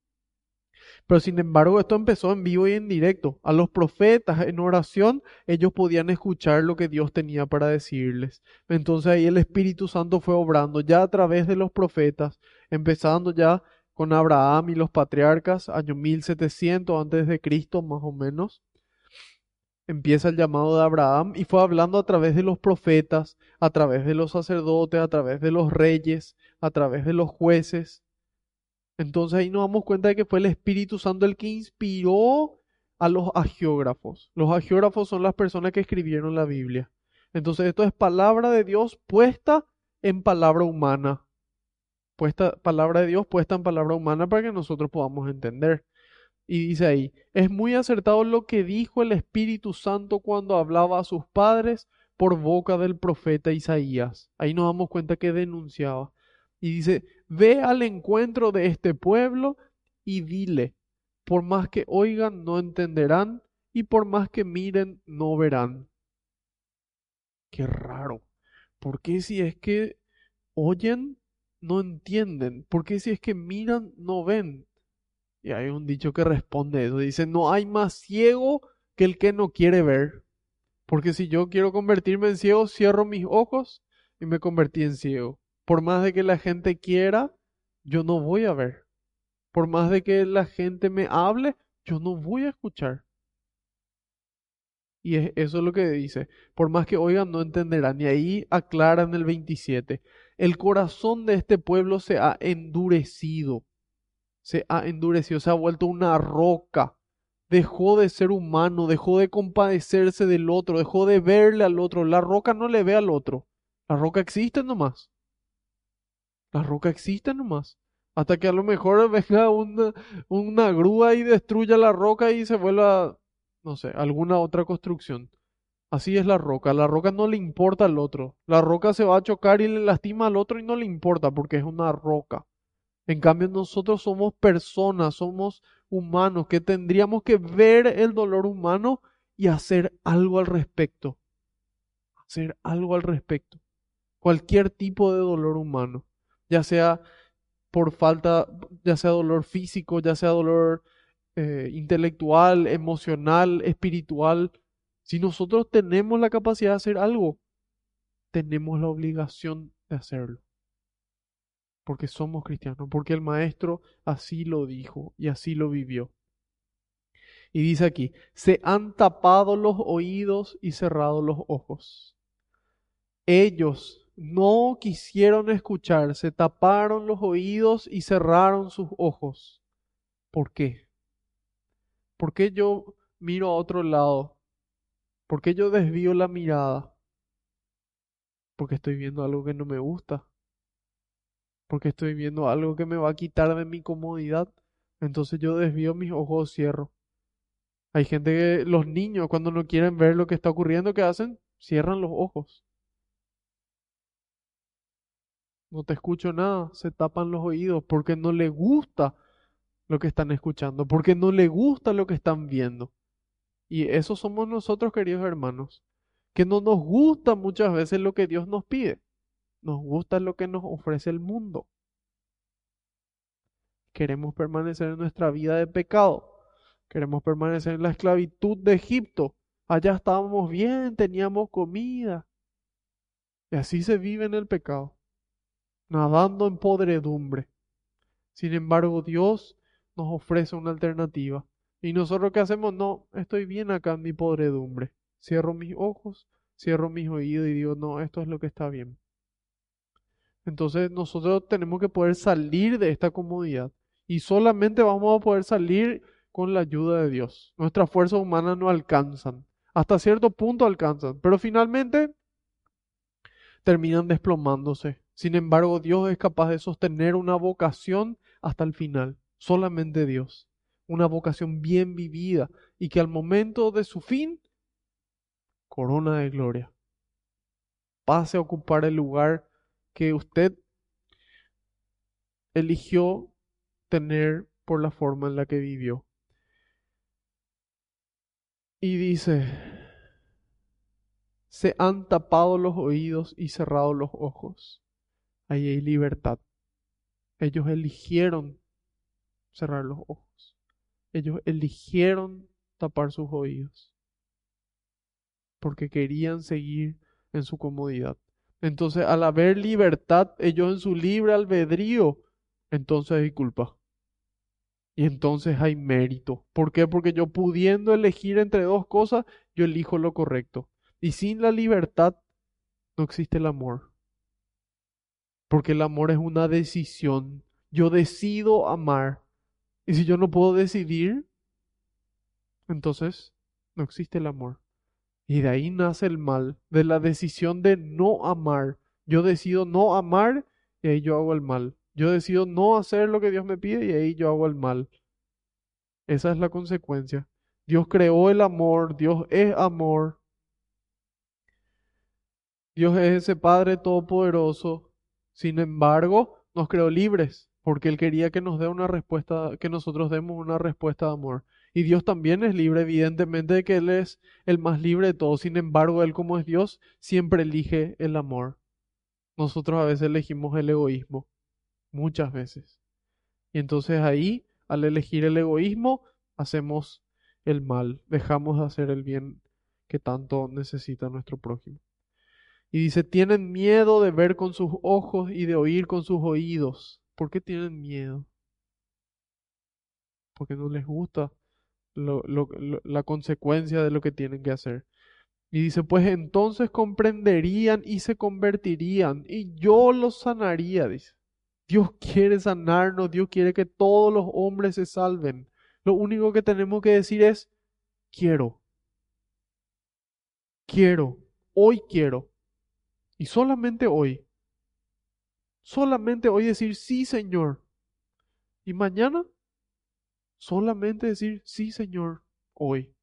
Speaker 1: Pero sin embargo, esto empezó en vivo y en directo. A los profetas en oración, ellos podían escuchar lo que Dios tenía para decirles. Entonces ahí el Espíritu Santo fue obrando ya a través de los profetas, empezando ya con Abraham y los patriarcas, año 1700 antes de Cristo más o menos. Empieza el llamado de Abraham y fue hablando a través de los profetas, a través de los sacerdotes, a través de los reyes, a través de los jueces entonces ahí nos damos cuenta de que fue el Espíritu Santo el que inspiró a los agiógrafos. Los agiógrafos son las personas que escribieron la Biblia. Entonces esto es palabra de Dios puesta en palabra humana. Puesta, palabra de Dios puesta en palabra humana para que nosotros podamos entender. Y dice ahí, es muy acertado lo que dijo el Espíritu Santo cuando hablaba a sus padres por boca del profeta Isaías. Ahí nos damos cuenta que denunciaba. Y dice, ve al encuentro de este pueblo y dile, por más que oigan, no entenderán, y por más que miren, no verán. Qué raro. ¿Por qué si es que oyen, no entienden? ¿Por qué si es que miran, no ven? Y hay un dicho que responde eso. Dice, no hay más ciego que el que no quiere ver. Porque si yo quiero convertirme en ciego, cierro mis ojos y me convertí en ciego. Por más de que la gente quiera, yo no voy a ver. Por más de que la gente me hable, yo no voy a escuchar. Y eso es lo que dice. Por más que oigan, no entenderán. Y ahí aclara en el 27. El corazón de este pueblo se ha endurecido. Se ha endurecido, se ha vuelto una roca. Dejó de ser humano, dejó de compadecerse del otro, dejó de verle al otro. La roca no le ve al otro. La roca existe nomás. La roca existe nomás. Hasta que a lo mejor venga una, una grúa y destruya la roca y se vuelva no sé, alguna otra construcción. Así es la roca. La roca no le importa al otro. La roca se va a chocar y le lastima al otro y no le importa porque es una roca. En cambio, nosotros somos personas, somos humanos que tendríamos que ver el dolor humano y hacer algo al respecto. Hacer algo al respecto. Cualquier tipo de dolor humano, ya sea por falta, ya sea dolor físico, ya sea dolor eh, intelectual, emocional, espiritual, si nosotros tenemos la capacidad de hacer algo, tenemos la obligación de hacerlo. Porque somos cristianos, porque el maestro así lo dijo y así lo vivió. Y dice aquí, se han tapado los oídos y cerrado los ojos. Ellos no quisieron escuchar, se taparon los oídos y cerraron sus ojos. ¿Por qué? ¿Por qué yo miro a otro lado? ¿Por qué yo desvío la mirada? Porque estoy viendo algo que no me gusta. Porque estoy viendo algo que me va a quitar de mi comodidad. Entonces yo desvío mis ojos, cierro. Hay gente que los niños cuando no quieren ver lo que está ocurriendo, ¿qué hacen? Cierran los ojos. No te escucho nada, se tapan los oídos porque no le gusta lo que están escuchando, porque no le gusta lo que están viendo. Y eso somos nosotros, queridos hermanos, que no nos gusta muchas veces lo que Dios nos pide. Nos gusta lo que nos ofrece el mundo. Queremos permanecer en nuestra vida de pecado. Queremos permanecer en la esclavitud de Egipto. Allá estábamos bien, teníamos comida. Y así se vive en el pecado, nadando en podredumbre. Sin embargo, Dios nos ofrece una alternativa. Y nosotros qué hacemos? No, estoy bien acá en mi podredumbre. Cierro mis ojos, cierro mis oídos y digo, no, esto es lo que está bien. Entonces nosotros tenemos que poder salir de esta comodidad. Y solamente vamos a poder salir con la ayuda de Dios. Nuestras fuerzas humanas no alcanzan. Hasta cierto punto alcanzan. Pero finalmente terminan desplomándose. Sin embargo, Dios es capaz de sostener una vocación hasta el final solamente Dios. Una vocación bien vivida y que al momento de su fin, corona de gloria. Pase a ocupar el lugar que usted eligió tener por la forma en la que vivió. Y dice, se han tapado los oídos y cerrado los ojos. Ahí hay libertad. Ellos eligieron cerrar los ojos. Ellos eligieron tapar sus oídos porque querían seguir en su comodidad. Entonces, al haber libertad, ellos en su libre albedrío, entonces hay culpa. Y entonces hay mérito. ¿Por qué? Porque yo pudiendo elegir entre dos cosas, yo elijo lo correcto. Y sin la libertad no existe el amor. Porque el amor es una decisión. Yo decido amar. Y si yo no puedo decidir, entonces no existe el amor. Y de ahí nace el mal, de la decisión de no amar. Yo decido no amar y ahí yo hago el mal. Yo decido no hacer lo que Dios me pide y ahí yo hago el mal. Esa es la consecuencia. Dios creó el amor, Dios es amor. Dios es ese Padre todopoderoso. Sin embargo, nos creó libres, porque Él quería que nos dé una respuesta, que nosotros demos una respuesta de amor. Y Dios también es libre, evidentemente, de que Él es el más libre de todos. Sin embargo, Él como es Dios, siempre elige el amor. Nosotros a veces elegimos el egoísmo, muchas veces. Y entonces ahí, al elegir el egoísmo, hacemos el mal, dejamos de hacer el bien que tanto necesita nuestro prójimo. Y dice, tienen miedo de ver con sus ojos y de oír con sus oídos. ¿Por qué tienen miedo? Porque no les gusta la consecuencia de lo que tienen que hacer. Y dice, pues entonces comprenderían y se convertirían y yo los sanaría, dice. Dios quiere sanarnos, Dios quiere que todos los hombres se salven. Lo único que tenemos que decir es, quiero. Quiero, hoy quiero. Y solamente hoy. Solamente hoy decir, sí, Señor. Y mañana, solamente decir, sí, Señor, hoy.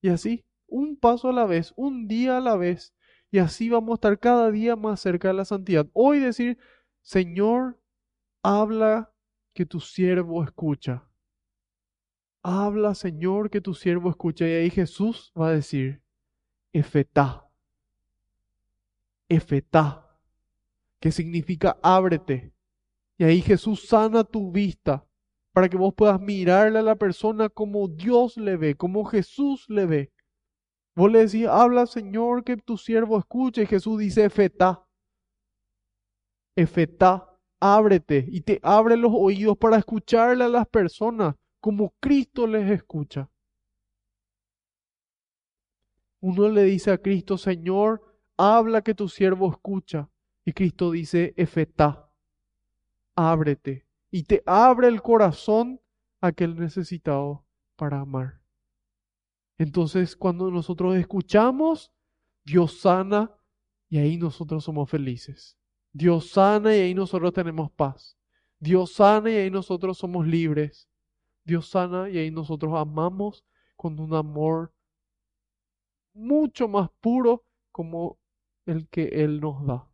Speaker 1: Y así, un paso a la vez, un día a la vez. Y así vamos a estar cada día más cerca de la santidad. Hoy decir, Señor, habla que tu siervo escucha. Habla, Señor, que tu siervo escucha. Y ahí Jesús va a decir, Efetá. Efetá, que significa ábrete. Y ahí Jesús sana tu vista para que vos puedas mirarle a la persona como Dios le ve, como Jesús le ve. Vos le decís, habla Señor, que tu siervo escuche. Y Jesús dice, efetá. Efetá, ábrete y te abre los oídos para escucharle a las personas como Cristo les escucha. Uno le dice a Cristo, Señor, habla que tu siervo escucha. Y Cristo dice, efetá, ábrete. Y te abre el corazón aquel necesitado para amar. Entonces, cuando nosotros escuchamos, Dios sana y ahí nosotros somos felices. Dios sana y ahí nosotros tenemos paz. Dios sana y ahí nosotros somos libres. Dios sana y ahí nosotros amamos con un amor mucho más puro como el que Él nos da.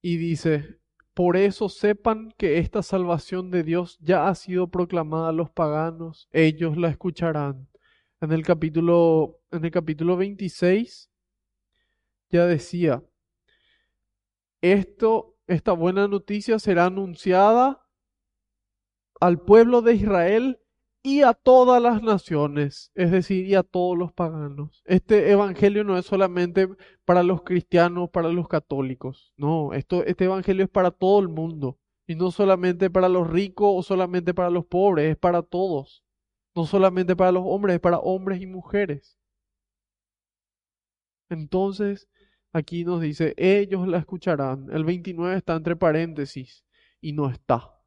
Speaker 1: Y dice, por eso sepan que esta salvación de Dios ya ha sido proclamada a los paganos, ellos la escucharán. En el capítulo, en el capítulo 26 ya decía, esto, esta buena noticia será anunciada al pueblo de Israel y a todas las naciones, es decir, y a todos los paganos. Este evangelio no es solamente para los cristianos, para los católicos, no, esto, este evangelio es para todo el mundo, y no solamente para los ricos o solamente para los pobres, es para todos, no solamente para los hombres, es para hombres y mujeres. Entonces, aquí nos dice, ellos la escucharán. El 29 está entre paréntesis y no está.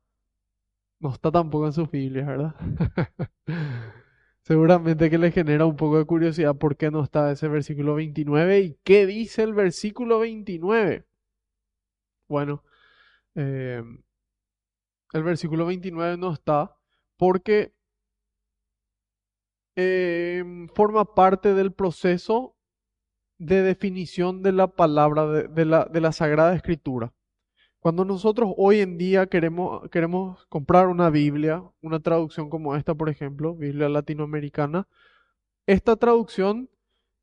Speaker 1: No está tampoco en sus Biblias, ¿verdad? Seguramente que le genera un poco de curiosidad por qué no está ese versículo 29 y qué dice el versículo 29. Bueno, eh, el versículo 29 no está porque eh, forma parte del proceso de definición de la palabra de, la, de la Sagrada Escritura. Cuando nosotros hoy en día queremos, queremos comprar una Biblia, una traducción como esta, por ejemplo, Biblia latinoamericana, esta traducción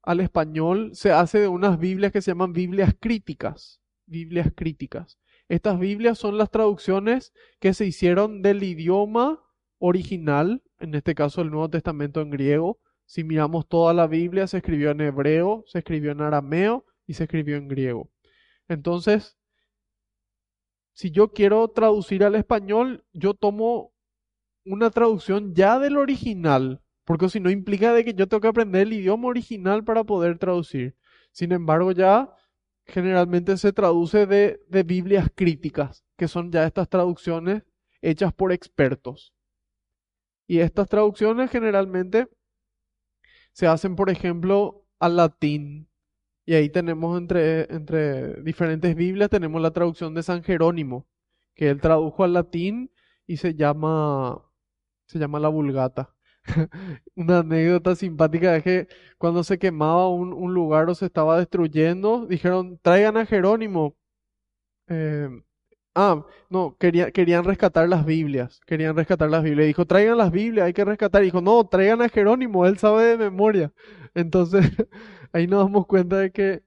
Speaker 1: al español se hace de unas Biblias que se llaman Biblias críticas. Biblias críticas. Estas Biblias son las traducciones que se hicieron del idioma original, en este caso el Nuevo Testamento en griego. Si miramos toda la Biblia, se escribió en hebreo, se escribió en arameo y se escribió en griego. Entonces, si yo quiero traducir al español, yo tomo una traducción ya del original, porque si no implica de que yo tengo que aprender el idioma original para poder traducir. Sin embargo, ya generalmente se traduce de, de Biblias críticas, que son ya estas traducciones hechas por expertos. Y estas traducciones generalmente se hacen, por ejemplo, al latín, y ahí tenemos entre, entre diferentes Biblias, tenemos la traducción de San Jerónimo, que él tradujo al latín y se llama, se llama la Vulgata. Una anécdota simpática es que cuando se quemaba un, un lugar o se estaba destruyendo, dijeron, traigan a Jerónimo. Eh, ah, no, quería- querían rescatar las Biblias, querían rescatar las Biblias. Dijo, traigan las Biblias, hay que rescatar. Dijo, no, traigan a Jerónimo, él sabe de memoria. Entonces, ahí nos damos cuenta de que,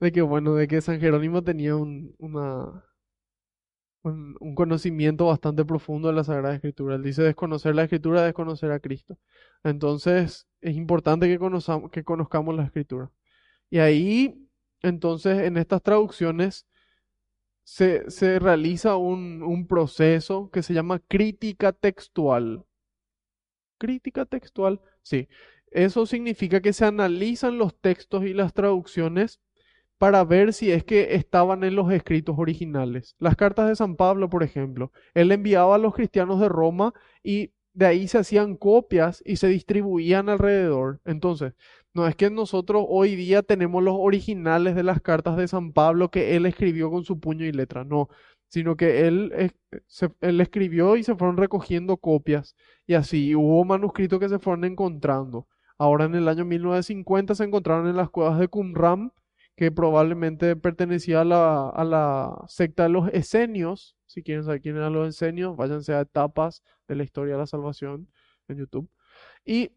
Speaker 1: de que bueno, de que San Jerónimo tenía un, un, un conocimiento bastante profundo de la Sagrada Escritura. Él dice desconocer la Escritura es desconocer a Cristo. Entonces, es importante que conozcamos, que conozcamos la Escritura. Y ahí, entonces, en estas traducciones se, se realiza un, un proceso que se llama crítica textual. Crítica textual, sí. Eso significa que se analizan los textos y las traducciones para ver si es que estaban en los escritos originales. Las cartas de San Pablo, por ejemplo, él enviaba a los cristianos de Roma y de ahí se hacían copias y se distribuían alrededor. Entonces, no es que nosotros hoy día tenemos los originales de las cartas de San Pablo que él escribió con su puño y letra, no, sino que él, se- él escribió y se fueron recogiendo copias y así hubo manuscritos que se fueron encontrando. Ahora en el año 1950 se encontraron en las cuevas de Qumran que probablemente pertenecía a la, secta de los esenios. Si quieren saber quién eran los esenios, váyanse a etapas de la historia de la salvación en YouTube. Y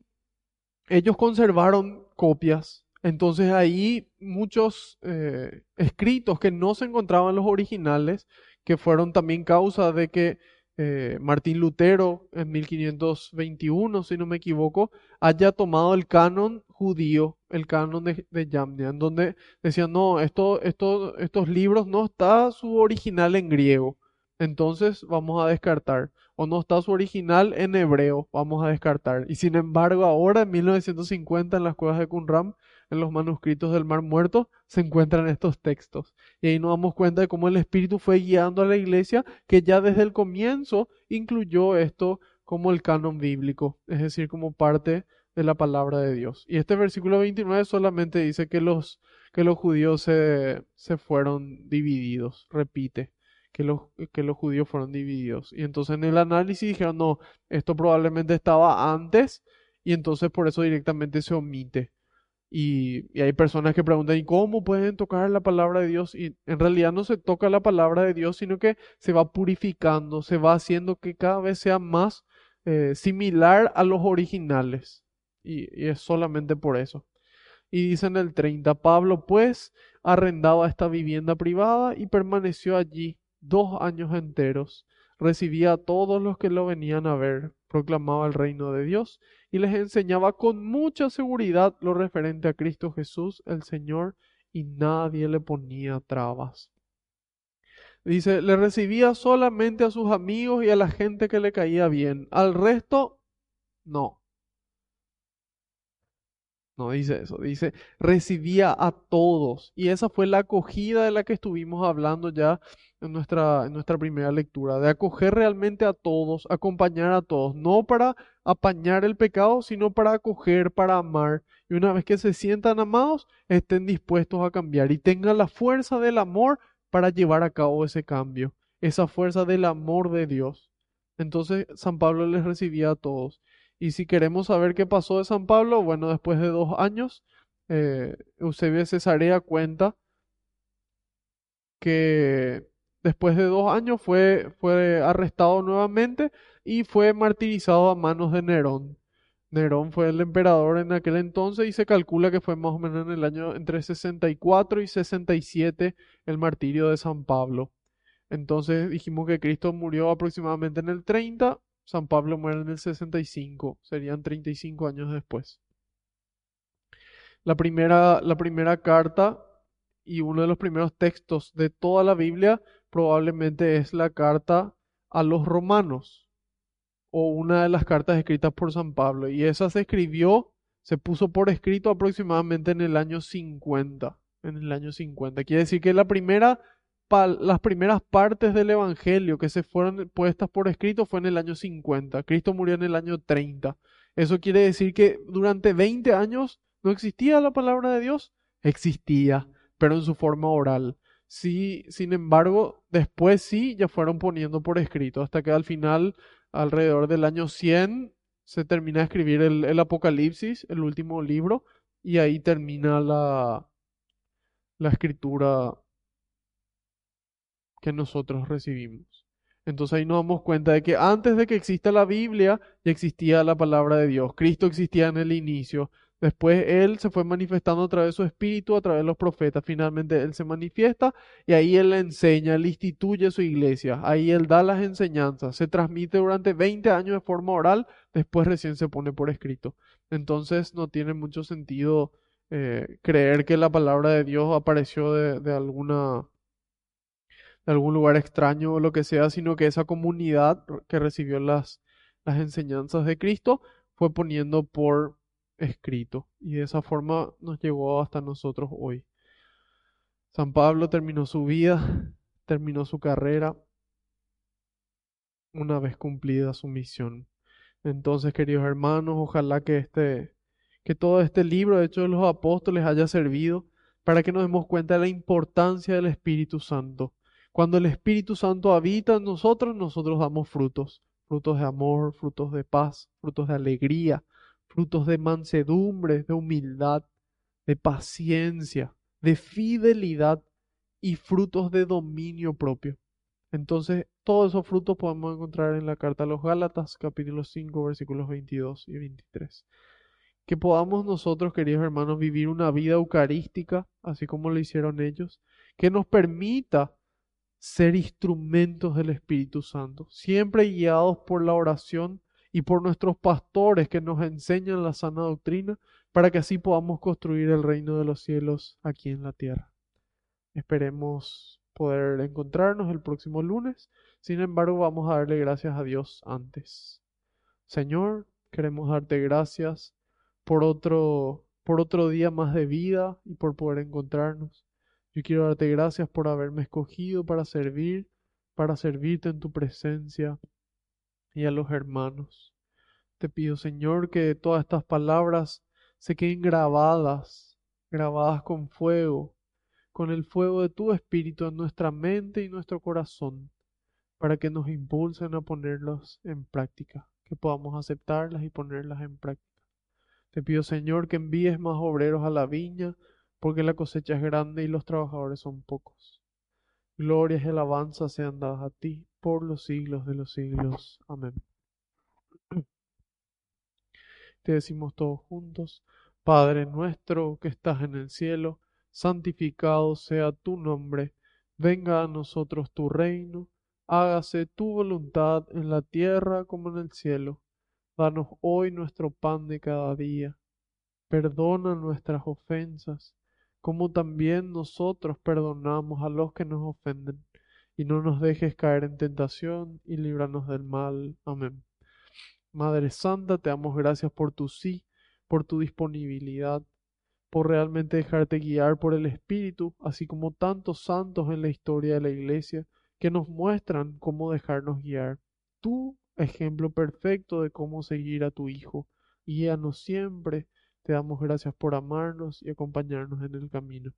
Speaker 1: ellos conservaron copias. Entonces ahí muchos eh, escritos que no se encontraban en los originales, que fueron también causa de que eh, Martín Lutero en 1521, si no me equivoco, haya tomado el canon judío, el canon de, de Yamnia, en donde decían, no, esto, esto, estos libros no está su original en griego, entonces vamos a descartar. O no está su original en hebreo, vamos a descartar. Y sin embargo, ahora en 1950 en las cuevas de Qumran, en los manuscritos del Mar Muerto, se encuentran estos textos. Y ahí nos damos cuenta de cómo el Espíritu fue guiando a la iglesia, que ya desde el comienzo incluyó esto como el canon bíblico, es decir, como parte de la palabra de Dios. Y este versículo 29 solamente dice que los, que los judíos se, se fueron divididos, repite, que los, que los judíos fueron divididos. Y entonces en el análisis dijeron, no, esto probablemente estaba antes y entonces por eso directamente se omite. Y, hay personas que preguntan, ¿y cómo pueden tocar la palabra de Dios? Y en realidad no se toca la palabra de Dios, sino que se va purificando, se va haciendo que cada vez sea más eh, similar a los originales. Y, y es solamente por eso. Y dice en el 30, Pablo pues arrendaba esta vivienda privada y permaneció allí dos años enteros. Recibía a todos los que lo venían a ver, proclamaba el reino de Dios y les enseñaba con mucha seguridad lo referente a Cristo Jesús, el Señor, y nadie le ponía trabas. Dice, le recibía solamente a sus amigos y a la gente que le caía bien. Al resto, no. No dice eso, dice recibía a todos. Y esa fue la acogida de la que estuvimos hablando ya en nuestra, nuestra primera lectura, de acoger realmente a todos, acompañar a todos, no para apañar el pecado, sino para acoger, para amar. Y una vez que se sientan amados, estén dispuestos a cambiar y tengan la fuerza del amor para llevar a cabo ese cambio, esa fuerza del amor de Dios. Entonces San Pablo les recibía a todos. Y si queremos saber qué pasó de San Pablo, bueno, después de dos años, eh, Eusebio Cesarea cuenta que después de dos años fue, fue arrestado nuevamente y fue martirizado a manos de Nerón. Nerón fue el emperador en aquel entonces y se calcula que fue más o menos en el año entre 64 y 67 el martirio de San Pablo. Entonces dijimos que Cristo murió aproximadamente en el 30, San Pablo muere en el 65, serían 35 años después. La primera, la primera carta y uno de los primeros textos de toda la Biblia probablemente es la carta a los romanos o una de las cartas escritas por San Pablo. Y esa se escribió, se puso por escrito aproximadamente en el año 50. En el año 50. Quiere decir que la primera, las primeras partes del Evangelio que se fueron puestas por escrito fue en el año 50. Cristo murió en el año 30. Eso quiere decir que durante 20 años no existía la palabra de Dios. Existía, pero en su forma oral. Sí, sin embargo, después sí ya fueron poniendo por escrito, hasta que al final, alrededor del año 100, se termina de escribir el, el Apocalipsis, el último libro, y ahí termina la, la escritura que nosotros recibimos. Entonces ahí nos damos cuenta de que antes de que exista la Biblia ya existía la palabra de Dios. Cristo existía en el inicio. Después Él se fue manifestando a través de su espíritu, a través de los profetas. Finalmente Él se manifiesta y ahí Él enseña, Él instituye su iglesia. Ahí Él da las enseñanzas. Se transmite durante 20 años de forma oral, después recién se pone por escrito. Entonces no tiene mucho sentido eh, creer que la palabra de Dios apareció de, de alguna de algún lugar extraño o lo que sea, sino que esa comunidad que recibió las, las enseñanzas de Cristo fue poniendo por escrito y de esa forma nos llegó hasta nosotros hoy. San Pablo terminó su vida, terminó su carrera una vez cumplida su misión. Entonces, queridos hermanos, ojalá que este que todo este libro de Hechos de los Apóstoles haya servido para que nos demos cuenta de la importancia del Espíritu Santo cuando el Espíritu Santo habita en nosotros, nosotros damos frutos, frutos de amor, frutos de paz, frutos de alegría, frutos de mansedumbre, de humildad, de paciencia, de fidelidad y frutos de dominio propio. Entonces, todos esos frutos podemos encontrar en la carta a los Gálatas, capítulo 5, versículos 22 y 23. Que podamos nosotros, queridos hermanos, vivir una vida eucarística, así como lo hicieron ellos, que nos permita ser instrumentos del Espíritu Santo, siempre guiados por la oración y por nuestros pastores que nos enseñan la sana doctrina, para que así podamos construir el reino de los cielos aquí en la tierra. Esperemos poder encontrarnos el próximo lunes, sin embargo vamos a darle gracias a Dios antes. Señor, queremos darte gracias por otro por otro día más de vida y por poder encontrarnos. Yo quiero darte gracias por haberme escogido para servir, para servirte en tu presencia y a los hermanos. Te pido, Señor, que todas estas palabras se queden grabadas, grabadas con fuego, con el fuego de tu Espíritu en nuestra mente y nuestro corazón, para que nos impulsen a ponerlos en práctica, que podamos aceptarlas y ponerlas en práctica. Te pido, Señor, que envíes más obreros a la viña, porque la cosecha es grande y los trabajadores son pocos. Glorias y alabanzas sean dadas a ti por los siglos de los siglos. Amén. Te decimos todos juntos, Padre nuestro que estás en el cielo, santificado sea tu nombre, venga a nosotros tu reino, hágase tu voluntad en la tierra como en el cielo. Danos hoy nuestro pan de cada día. Perdona nuestras ofensas como también nosotros perdonamos a los que nos ofenden. Y no nos dejes caer en tentación y líbranos del mal. Amén. Madre Santa, te damos gracias por tu sí, por tu disponibilidad, por realmente dejarte guiar por el Espíritu, así como tantos santos en la historia de la Iglesia que nos muestran cómo dejarnos guiar. Tú, ejemplo perfecto de cómo seguir a tu Hijo, guíanos siempre te damos gracias por amarnos y acompañarnos en el camino.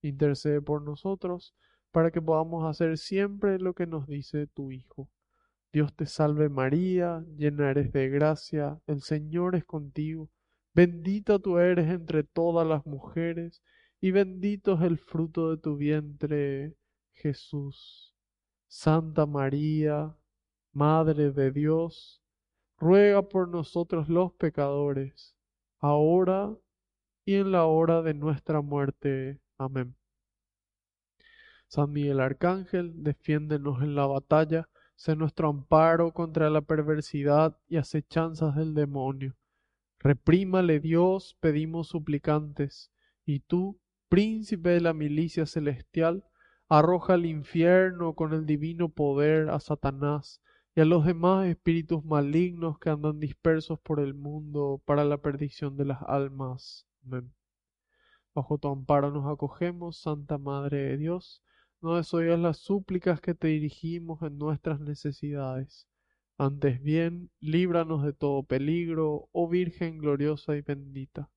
Speaker 1: Intercede por nosotros para que podamos hacer siempre lo que nos dice tu Hijo. Dios te salve María, llena eres de gracia, el Señor es contigo, bendita tú eres entre todas las mujeres, y bendito es el fruto de tu vientre, Jesús. Santa María, Madre de Dios, ruega por nosotros los pecadores, ahora y en la hora de nuestra muerte. Amén. San Miguel Arcángel, defiéndenos en la batalla, sé nuestro amparo contra la perversidad y acechanzas del demonio. Reprímale Dios, pedimos suplicantes, y tú, príncipe de la milicia celestial, arroja al infierno con el divino poder a Satanás y a los demás espíritus malignos que andan dispersos por el mundo para la perdición de las almas. Amén. Bajo tu amparo nos acogemos, Santa Madre de Dios, no desoigas las súplicas que te dirigimos en nuestras necesidades. Antes bien, líbranos de todo peligro, oh Virgen gloriosa y bendita.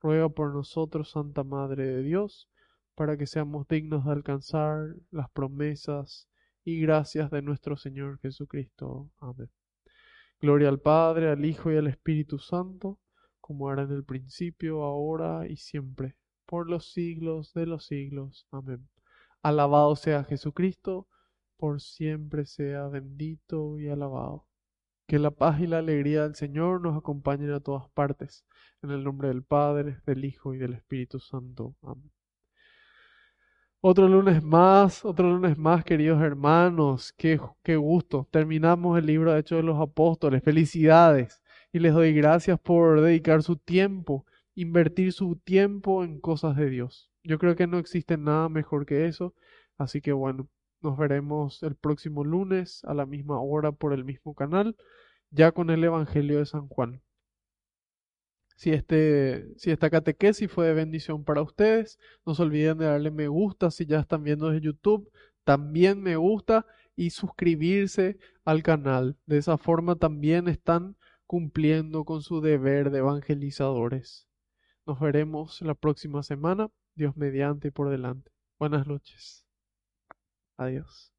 Speaker 1: Ruega por nosotros, Santa Madre de Dios, para que seamos dignos de alcanzar las promesas y gracias de nuestro Señor Jesucristo. Amén. Gloria al Padre, al Hijo y al Espíritu Santo, como era en el principio, ahora y siempre, por los siglos de los siglos. Amén. Alabado sea Jesucristo, por siempre sea bendito y alabado. Que la paz y la alegría del Señor nos acompañen a todas partes. En el nombre del Padre, del Hijo y del Espíritu Santo. Amén. Otro lunes más, otro lunes más, queridos hermanos. Qué, qué gusto. Terminamos el libro de Hechos de los Apóstoles. Felicidades. Y les doy gracias por dedicar su tiempo, invertir su tiempo en cosas de Dios. Yo creo que no existe nada mejor que eso. Así que bueno, nos veremos el próximo lunes a la misma hora por el mismo canal, ya con el Evangelio de San Juan. Si, este, si esta catequesis fue de bendición para ustedes, no se olviden de darle me gusta si ya están viendo desde YouTube, también me gusta y suscribirse al canal. De esa forma también están cumpliendo con su deber de evangelizadores. Nos veremos la próxima semana, Dios mediante y por delante. Buenas noches. Adiós.